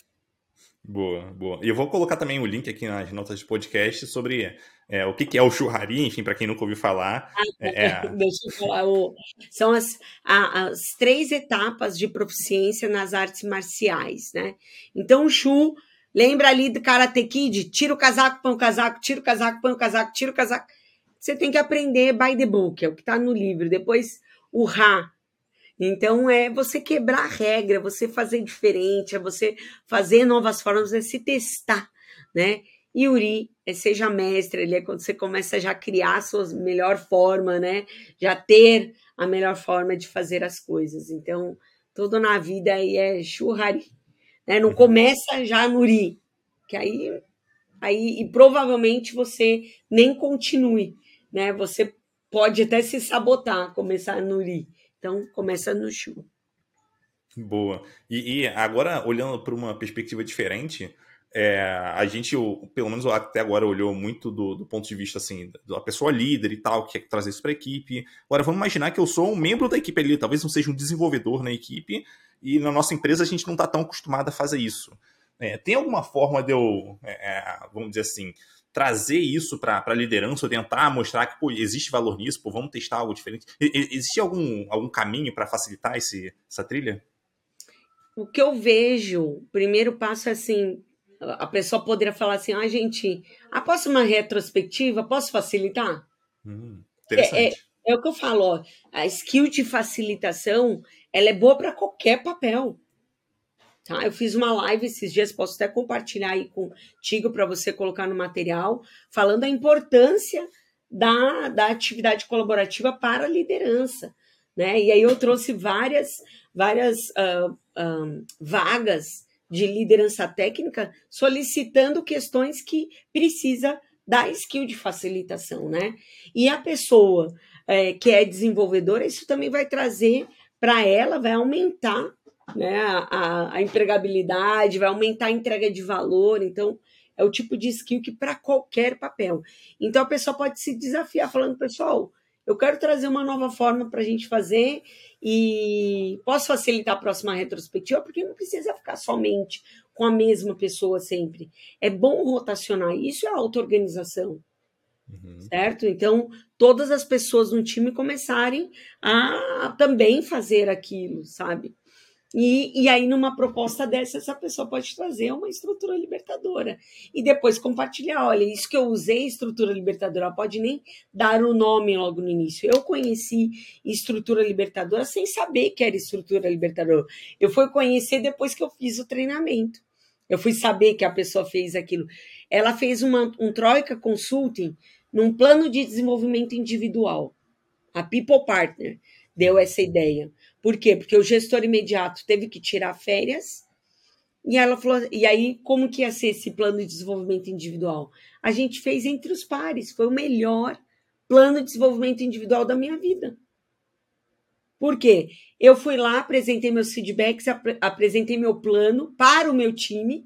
Boa, boa. E eu vou colocar também o link aqui nas notas de podcast sobre é, o que, que, é o churrari, enfim, para quem nunca ouviu falar. Ah, é... é <laughs> deixa eu falar. O, são as, a, as três etapas de proficiência nas artes marciais, né? Então, o chu, lembra ali do Karate Kid? Tira o casaco, põe o casaco, tira o casaco, põe o casaco, tira o casaco. Você tem que aprender by the book, é o que está no livro. Depois, o Ra, então é você quebrar a regra, você fazer diferente, é você fazer novas formas, é se testar, né? E Uri seja mestre, ele é quando você começa já a criar a sua melhor forma, né? Já ter a melhor forma de fazer as coisas. Então, tudo na vida aí é churrari, né? Não começa já no Uri, que aí aí e provavelmente você nem continue, né? Você pode até se sabotar começar no Uri. Então, começa no Chu. Boa. E, e agora, olhando para uma perspectiva diferente, é, a gente, pelo menos até agora, olhou muito do, do, ponto de vista assim, da pessoa líder e tal, que quer trazer isso para a equipe. Agora, vamos imaginar que eu sou um membro da equipe ali, talvez não seja um desenvolvedor na equipe, e na nossa empresa a gente não está tão acostumado a fazer isso. É, tem alguma forma de eu, é, é vamos dizer assim, trazer isso para a liderança, ou tentar mostrar que pô, existe valor nisso, pô, vamos testar algo diferente. Existe algum, algum caminho para facilitar esse, essa trilha? O que eu vejo, o primeiro passo é assim, a pessoa poderia falar assim, ah, gente, após uma retrospectiva, posso facilitar? Hum. É, é, é, o que eu falo, ó, a skill de facilitação, ela é boa para qualquer papel. Tá? Eu fiz uma live esses dias, posso até compartilhar aí contigo para você colocar no material, falando da importância da, da atividade colaborativa para a liderança. Né? E aí eu trouxe várias, várias uh, um, vagas de liderança técnica solicitando questões que precisa da skill de facilitação, né? E a pessoa é, que é desenvolvedora, isso também vai trazer para ela, vai aumentar né, a, a empregabilidade, vai aumentar a entrega de valor. Então, é o tipo de skill que para qualquer papel. Então, a pessoa pode se desafiar falando, pessoal, eu quero trazer uma nova forma para a gente fazer e posso facilitar a próxima retrospectiva, porque não precisa ficar somente com a mesma pessoa sempre. É bom rotacionar. Isso é auto-organização. Uhum. Certo? Então, todas as pessoas no time começarem a também fazer aquilo, sabe? E, e aí, numa proposta dessa, essa pessoa pode trazer uma estrutura libertadora. E depois compartilhar: olha, isso que eu usei, estrutura libertadora, pode nem dar o nome logo no início. Eu conheci estrutura libertadora sem saber que era estrutura libertadora. Eu fui conhecer depois que eu fiz o treinamento. Eu fui saber que a pessoa fez aquilo. Ela fez uma, um Troika Consulting num plano de desenvolvimento individual, a People Partner. deu essa ideia. Por quê? Porque o gestor imediato teve que tirar férias. E ela falou, e aí como que ia ser esse plano de desenvolvimento individual? A gente fez entre os pares, foi o melhor plano de desenvolvimento individual da minha vida. Por quê? Eu fui lá, apresentei meus feedbacks, ap apresentei meu plano para o meu time,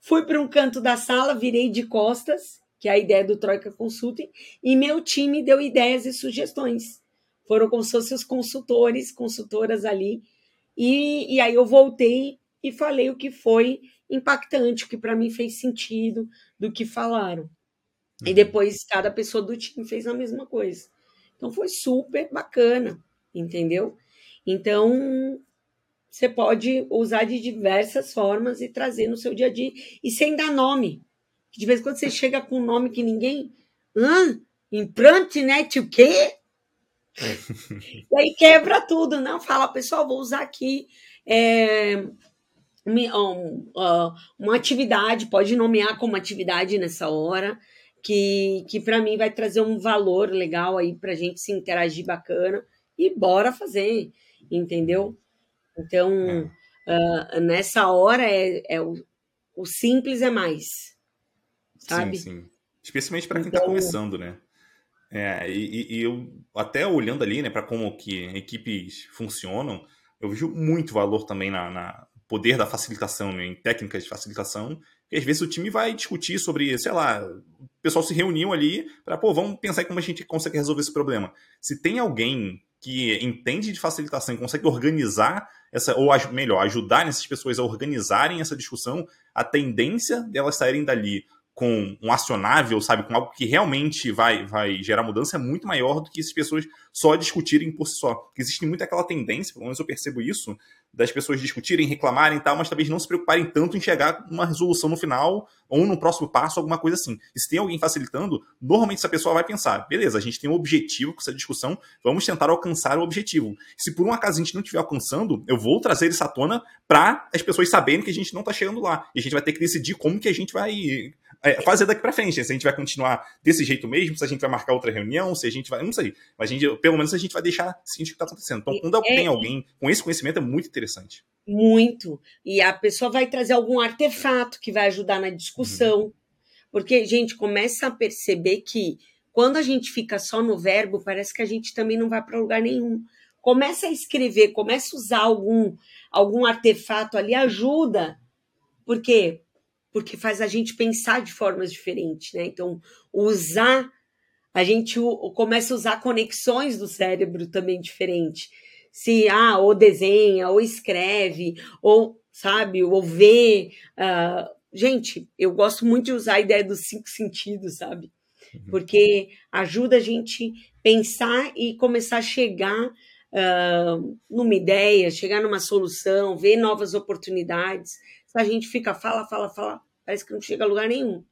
fui para um canto da sala, virei de costas, que é a ideia do Troika Consulting, e meu time deu ideias e sugestões. Foram como se fossem os consultores, consultoras ali. E, e aí eu voltei e falei o que foi impactante, o que para mim fez sentido, do que falaram. Uhum. E depois cada pessoa do time fez a mesma coisa. Então foi super bacana entendeu? Então, você pode usar de diversas formas e trazer no seu dia a dia e sem dar nome. De vez em quando você chega com um nome que ninguém. Hã? Implante net o quê? E aí quebra tudo, não? Fala, pessoal, vou usar aqui é, uma, atividade, pode nomear como atividade nessa hora, que, que para mim vai trazer um valor legal aí para a gente se interagir bacana e bora fazer, entendeu? Então, é. uh, nessa hora é, é o, o, simples é mais, sabe? Sim, sim. Especialmente para quem está então, começando, né? É, e, e, eu até olhando ali, né, para como que equipes funcionam, eu vejo muito valor também na, na poder da facilitação, né, em técnicas de facilitação. E às vezes o time vai discutir sobre, sei lá, o pessoal se reuniu ali para, pô, vamos pensar como a gente consegue resolver esse problema. Se tem alguém que entende de facilitação e consegue organizar essa, ou melhor, ajudar essas pessoas a organizarem essa discussão, a tendência delas saírem dali com um acionável, sabe, com algo que realmente vai, vai gerar mudança é muito maior do que essas pessoas só discutirem por si só. Porque existe muito aquela tendência, pelo menos eu percebo isso, das pessoas discutirem, reclamarem e tal, mas talvez não se preocuparem tanto em chegar uma resolução no final ou no próximo passo, alguma coisa assim. E se tem alguém facilitando, normalmente essa pessoa vai pensar, beleza, a gente tem um objetivo com essa discussão, vamos tentar alcançar o objetivo. Se por um acaso a gente não estiver alcançando, eu vou trazer à tona para as pessoas saberem que a gente não está chegando lá. E a gente vai ter que decidir como que a gente vai é, fazer daqui para frente. Se a gente vai continuar desse jeito mesmo, se a gente vai marcar outra reunião, se a gente vai. Não sei. Mas a gente, pelo menos a gente vai deixar ciente o que está acontecendo. Então, quando é, tem alguém com esse conhecimento, é muito interessante. Muito. E a pessoa vai trazer algum artefato que vai ajudar na discussão. Uhum. Porque, gente, começa a perceber que quando a gente fica só no verbo, parece que a gente também não vai para lugar nenhum. Começa a escrever, começa a usar algum, algum artefato ali, ajuda. Porque porque faz a gente pensar de formas diferentes, né? Então, usar, a gente começa a usar conexões do cérebro também diferente. Se, ah, ou desenha, ou escreve, ou, sabe, ou vê. Uh, gente, eu gosto muito de usar a ideia dos cinco sentidos, sabe? Uhum. Porque ajuda a gente pensar e começar a chegar uh, numa ideia, chegar numa solução, ver novas oportunidades. A gente fica, fala, fala, fala, parece que não chega a lugar nenhum.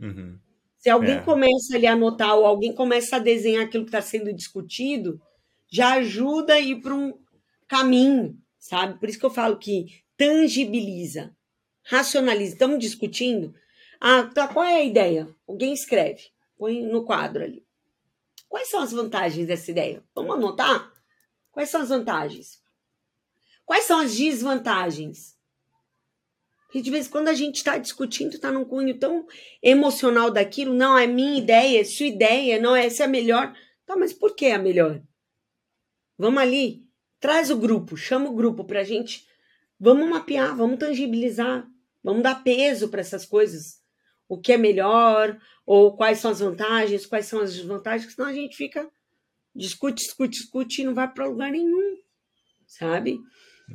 Uhum. Se alguém é. começa ali a anotar ou alguém começa a desenhar aquilo que está sendo discutido, já ajuda a ir para um caminho, sabe? Por isso que eu falo que tangibiliza, racionaliza. Estamos discutindo. Ah, tá, qual é a ideia? Alguém escreve, põe no quadro ali. Quais são as vantagens dessa ideia? Vamos anotar? Quais são as vantagens? Quais são as desvantagens? E de vez em quando a gente está discutindo, está num cunho tão emocional daquilo, não, é minha ideia, é sua ideia, não, essa é a melhor. Tá, mas por que é a melhor? Vamos ali, traz o grupo, chama o grupo para a gente, vamos mapear, vamos tangibilizar, vamos dar peso para essas coisas. O que é melhor, ou quais são as vantagens, quais são as desvantagens, senão a gente fica discute, discute, discute e não vai para lugar nenhum, sabe?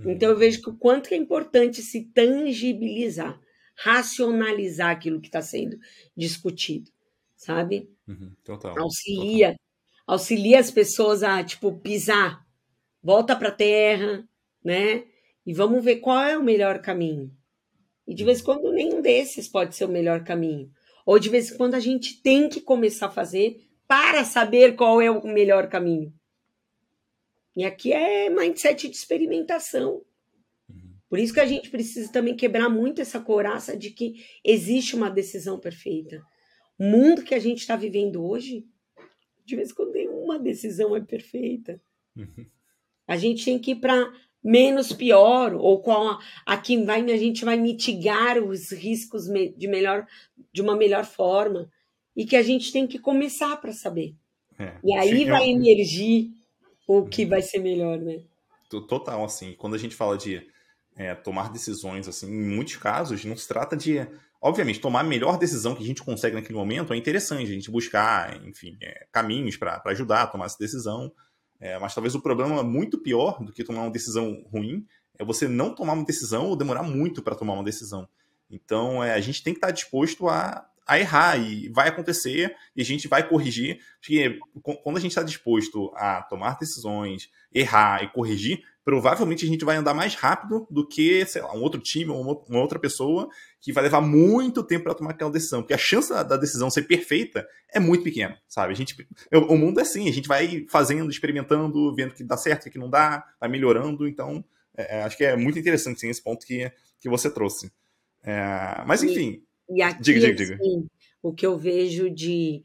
Então eu vejo que o quanto é importante se tangibilizar, racionalizar aquilo que está sendo discutido, sabe? Uhum, total. Auxilia, total. auxilia as pessoas a tipo pisar, volta para a terra, né? E vamos ver qual é o melhor caminho. E de vez em uhum. quando nenhum desses pode ser o melhor caminho. Ou de vez em quando a gente tem que começar a fazer para saber qual é o melhor caminho. E aqui é mindset de experimentação. Uhum. Por isso que a gente precisa também quebrar muito essa coraça de que existe uma decisão perfeita. O mundo que a gente está vivendo hoje, de vez em quando nenhuma decisão é perfeita. Uhum. A gente tem que ir para menos pior ou qual a, a que vai a gente vai mitigar os riscos de melhor de uma melhor forma e que a gente tem que começar para saber. É, e aí sim, vai emergir o que vai ser melhor, né? Total, assim, quando a gente fala de é, tomar decisões, assim, em muitos casos não se trata de, obviamente, tomar a melhor decisão que a gente consegue naquele momento é interessante, a gente buscar, enfim, é, caminhos para ajudar a tomar essa decisão, é, mas talvez o problema muito pior do que tomar uma decisão ruim é você não tomar uma decisão ou demorar muito para tomar uma decisão. Então, é, a gente tem que estar disposto a, a errar e vai acontecer e a gente vai corrigir. Porque quando a gente está disposto a tomar decisões, errar e corrigir, provavelmente a gente vai andar mais rápido do que, sei lá, um outro time ou uma outra pessoa que vai levar muito tempo para tomar aquela decisão. Porque a chance da decisão ser perfeita é muito pequena, sabe? A gente, o mundo é assim, a gente vai fazendo, experimentando, vendo que dá certo, que não dá, vai melhorando. Então, é, é, acho que é muito interessante sim, esse ponto que, que você trouxe. É, mas, enfim. E, aqui, diga, diga, diga. Assim, o que eu vejo de.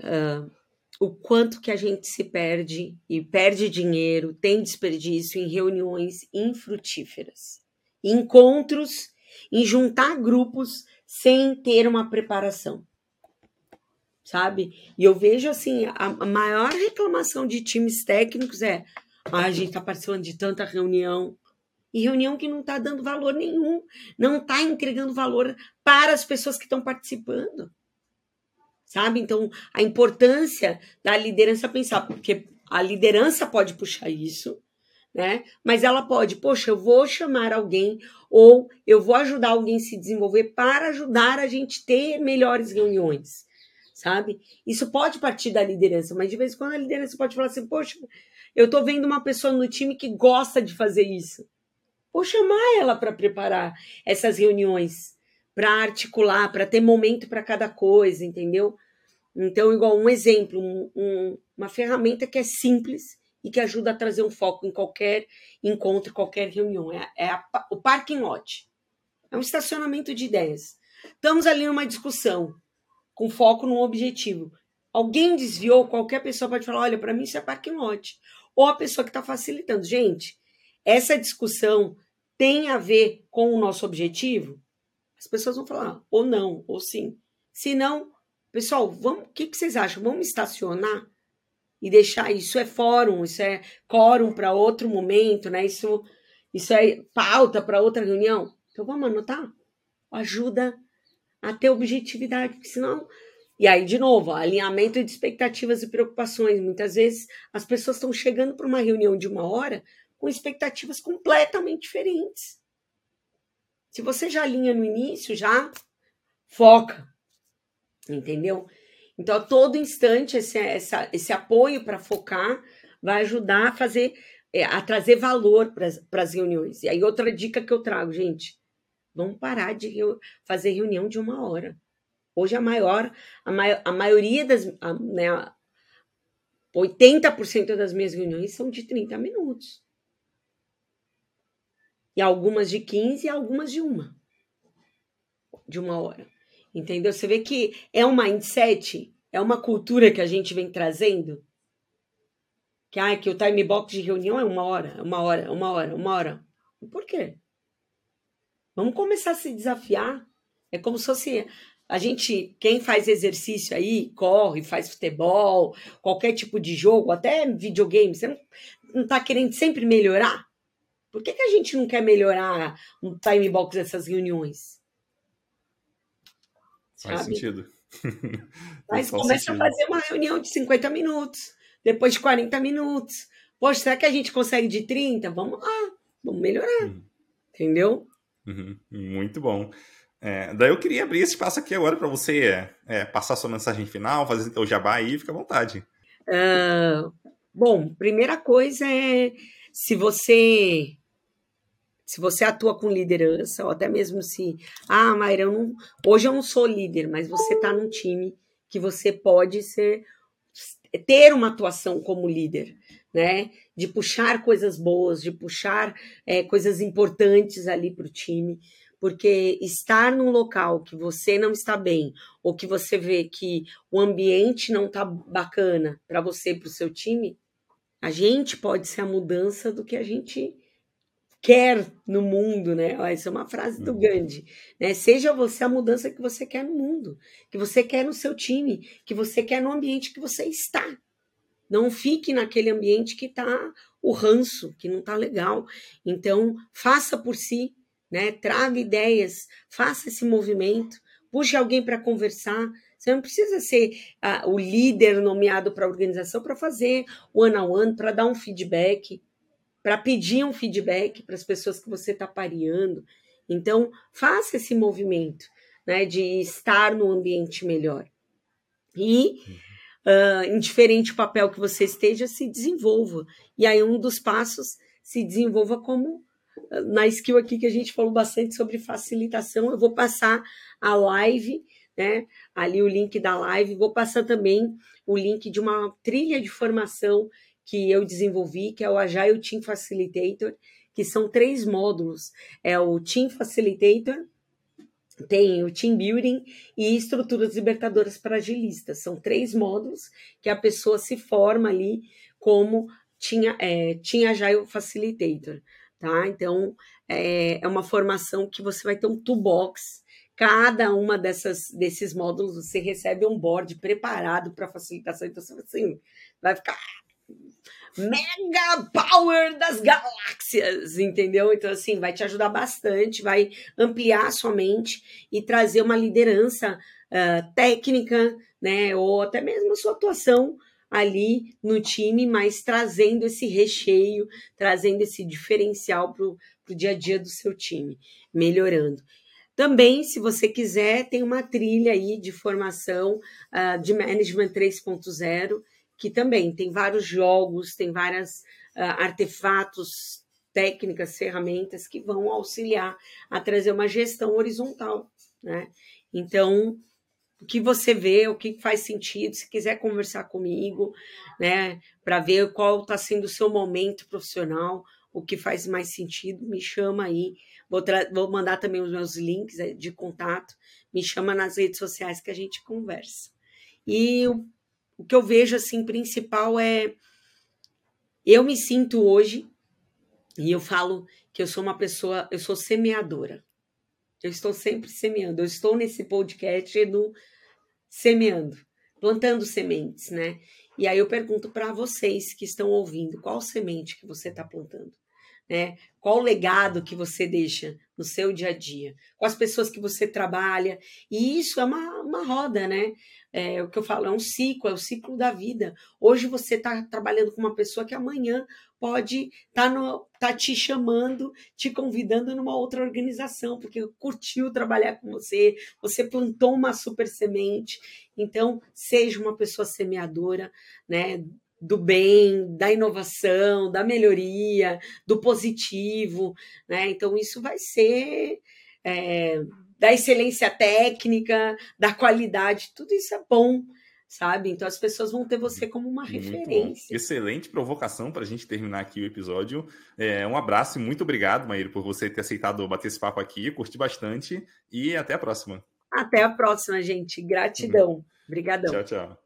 Uh, o quanto que a gente se perde e perde dinheiro, tem desperdício em reuniões infrutíferas, encontros, em juntar grupos sem ter uma preparação. Sabe? E eu vejo assim, a, a maior reclamação de times técnicos é: ah, a gente está participando de tanta reunião, e reunião que não está dando valor nenhum, não está entregando valor para as pessoas que estão participando sabe? Então, a importância da liderança pensar, porque a liderança pode puxar isso, né? Mas ela pode, poxa, eu vou chamar alguém ou eu vou ajudar alguém a se desenvolver para ajudar a gente ter melhores reuniões, sabe? Isso pode partir da liderança, mas de vez em quando a liderança pode falar assim, poxa, eu tô vendo uma pessoa no time que gosta de fazer isso. Vou chamar ela para preparar essas reuniões para articular, para ter momento para cada coisa, entendeu? Então, igual um exemplo, um, uma ferramenta que é simples e que ajuda a trazer um foco em qualquer encontro, qualquer reunião. É, é a, o parking lot. É um estacionamento de ideias. Estamos ali numa discussão com foco num objetivo. Alguém desviou, qualquer pessoa pode falar: olha, para mim isso é parking lot. Ou a pessoa que está facilitando. Gente, essa discussão tem a ver com o nosso objetivo? As pessoas vão falar ou não, ou sim. Se não, pessoal, vamos, o que, que vocês acham? Vamos estacionar e deixar isso é fórum, isso é quórum para outro momento, né? Isso, isso é pauta para outra reunião. Então vamos anotar? Ajuda a ter objetividade, porque senão. E aí, de novo, alinhamento de expectativas e preocupações. Muitas vezes as pessoas estão chegando para uma reunião de uma hora com expectativas completamente diferentes. Se você já alinha no início, já foca, entendeu? Então, a todo instante, esse, essa, esse apoio para focar vai ajudar a fazer, é, a trazer valor para as reuniões. E aí, outra dica que eu trago, gente, vamos parar de fazer reunião de uma hora. Hoje, a maior, a, mai, a maioria das, a, né, 80% das minhas reuniões são de 30 minutos e algumas de 15 e algumas de uma. De uma hora. Entendeu? Você vê que é um mindset, é uma cultura que a gente vem trazendo. Que, ah, que o time box de reunião é uma hora, uma hora, uma hora, uma hora. Por quê? Vamos começar a se desafiar. É como se fosse a gente, quem faz exercício aí, corre, faz futebol, qualquer tipo de jogo, até videogame, você não, não tá querendo sempre melhorar? Por que, que a gente não quer melhorar um time box dessas reuniões? Faz Sabe? sentido. <laughs> Mas começa sentido. a fazer uma reunião de 50 minutos, depois de 40 minutos. Poxa, será que a gente consegue de 30? Vamos lá, vamos melhorar. Uhum. Entendeu? Uhum. Muito bom. É, daí eu queria abrir esse espaço aqui agora para você é, é, passar sua mensagem final, fazer o jabá aí, fica à vontade. Uh, bom, primeira coisa é se você se você atua com liderança, ou até mesmo se, ah, Mayra, eu não, hoje eu não sou líder, mas você está num time que você pode ser ter uma atuação como líder, né? De puxar coisas boas, de puxar é, coisas importantes ali para o time, porque estar num local que você não está bem, ou que você vê que o ambiente não está bacana para você, para o seu time, A gente pode ser a mudança do que a gente quer no mundo, né? Essa é uma frase do uhum. Gandhi, né? Seja você a mudança que você quer no mundo, que você quer no seu time, que você quer no ambiente que você está. Não fique naquele ambiente que está o ranço, que não está legal. Então, faça por si, né? Traga ideias, faça esse movimento, puxe alguém para conversar. Você não precisa ser uh, o líder nomeado para a organização para fazer one on one, para dar um feedback para pedir um feedback para as pessoas que você está pareando. Então, faça esse movimento né, de estar no ambiente melhor. E, uh, em diferente papel que você esteja, se desenvolva. E aí, um dos passos, se desenvolva como ah, na skill aqui que a gente falou bastante sobre facilitação. Eu vou passar a live, né? Ali o link da live, vou passar também o link de uma trilha de formação que eu desenvolvi, que é o Agile Team Facilitator, que são três módulos. É o Team Facilitator, tem o Team Building e Estruturas Libertadoras para Agilistas. São três módulos que a pessoa se forma ali como Team, é, team Agile Facilitator. Tá? Então, é, é uma formação que você vai ter um toolbox cada uma dessas desses módulos você recebe um board preparado para facilitação. Então, assim, vai ficar mega power das galáxias, entendeu? Então, assim, vai te ajudar bastante, vai ampliar a sua mente e trazer uma liderança uh, técnica, né? Ou até mesmo a sua atuação ali no time, mas trazendo esse recheio, trazendo esse diferencial para o dia a dia do seu time, melhorando. Também, se você quiser, tem uma trilha aí de formação uh, de Management 3.0 que também tem vários jogos, tem vários uh, artefatos, técnicas, ferramentas que vão auxiliar a trazer uma gestão horizontal, né? Então, o que você vê, o que faz sentido, se quiser conversar comigo, né, para ver qual está sendo o seu momento profissional, o que faz mais sentido, me chama aí. Vou, vou mandar também os meus links eh, de contato, me chama nas redes sociais que a gente conversa. E o o que eu vejo assim principal é eu me sinto hoje e eu falo que eu sou uma pessoa, eu sou semeadora. Eu estou sempre semeando. Eu estou nesse podcast do semeando, plantando sementes, né? E aí eu pergunto para vocês que estão ouvindo, qual semente que você está plantando? Né? Qual legado que você deixa no seu dia a dia? Com as pessoas que você trabalha? E isso é uma, uma roda, né? É o que eu falo, é um ciclo, é o ciclo da vida. Hoje você está trabalhando com uma pessoa que amanhã pode estar tá tá te chamando, te convidando numa outra organização, porque curtiu trabalhar com você, você plantou uma super semente. Então, seja uma pessoa semeadora, né? do bem, da inovação, da melhoria, do positivo, né? Então isso vai ser é, da excelência técnica, da qualidade, tudo isso é bom, sabe? Então as pessoas vão ter você como uma muito referência. Bom. Excelente provocação para a gente terminar aqui o episódio. É, um abraço e muito obrigado, Maíra, por você ter aceitado bater esse papo aqui. Curti bastante e até a próxima. Até a próxima, gente. Gratidão. Obrigadão. Tchau, tchau.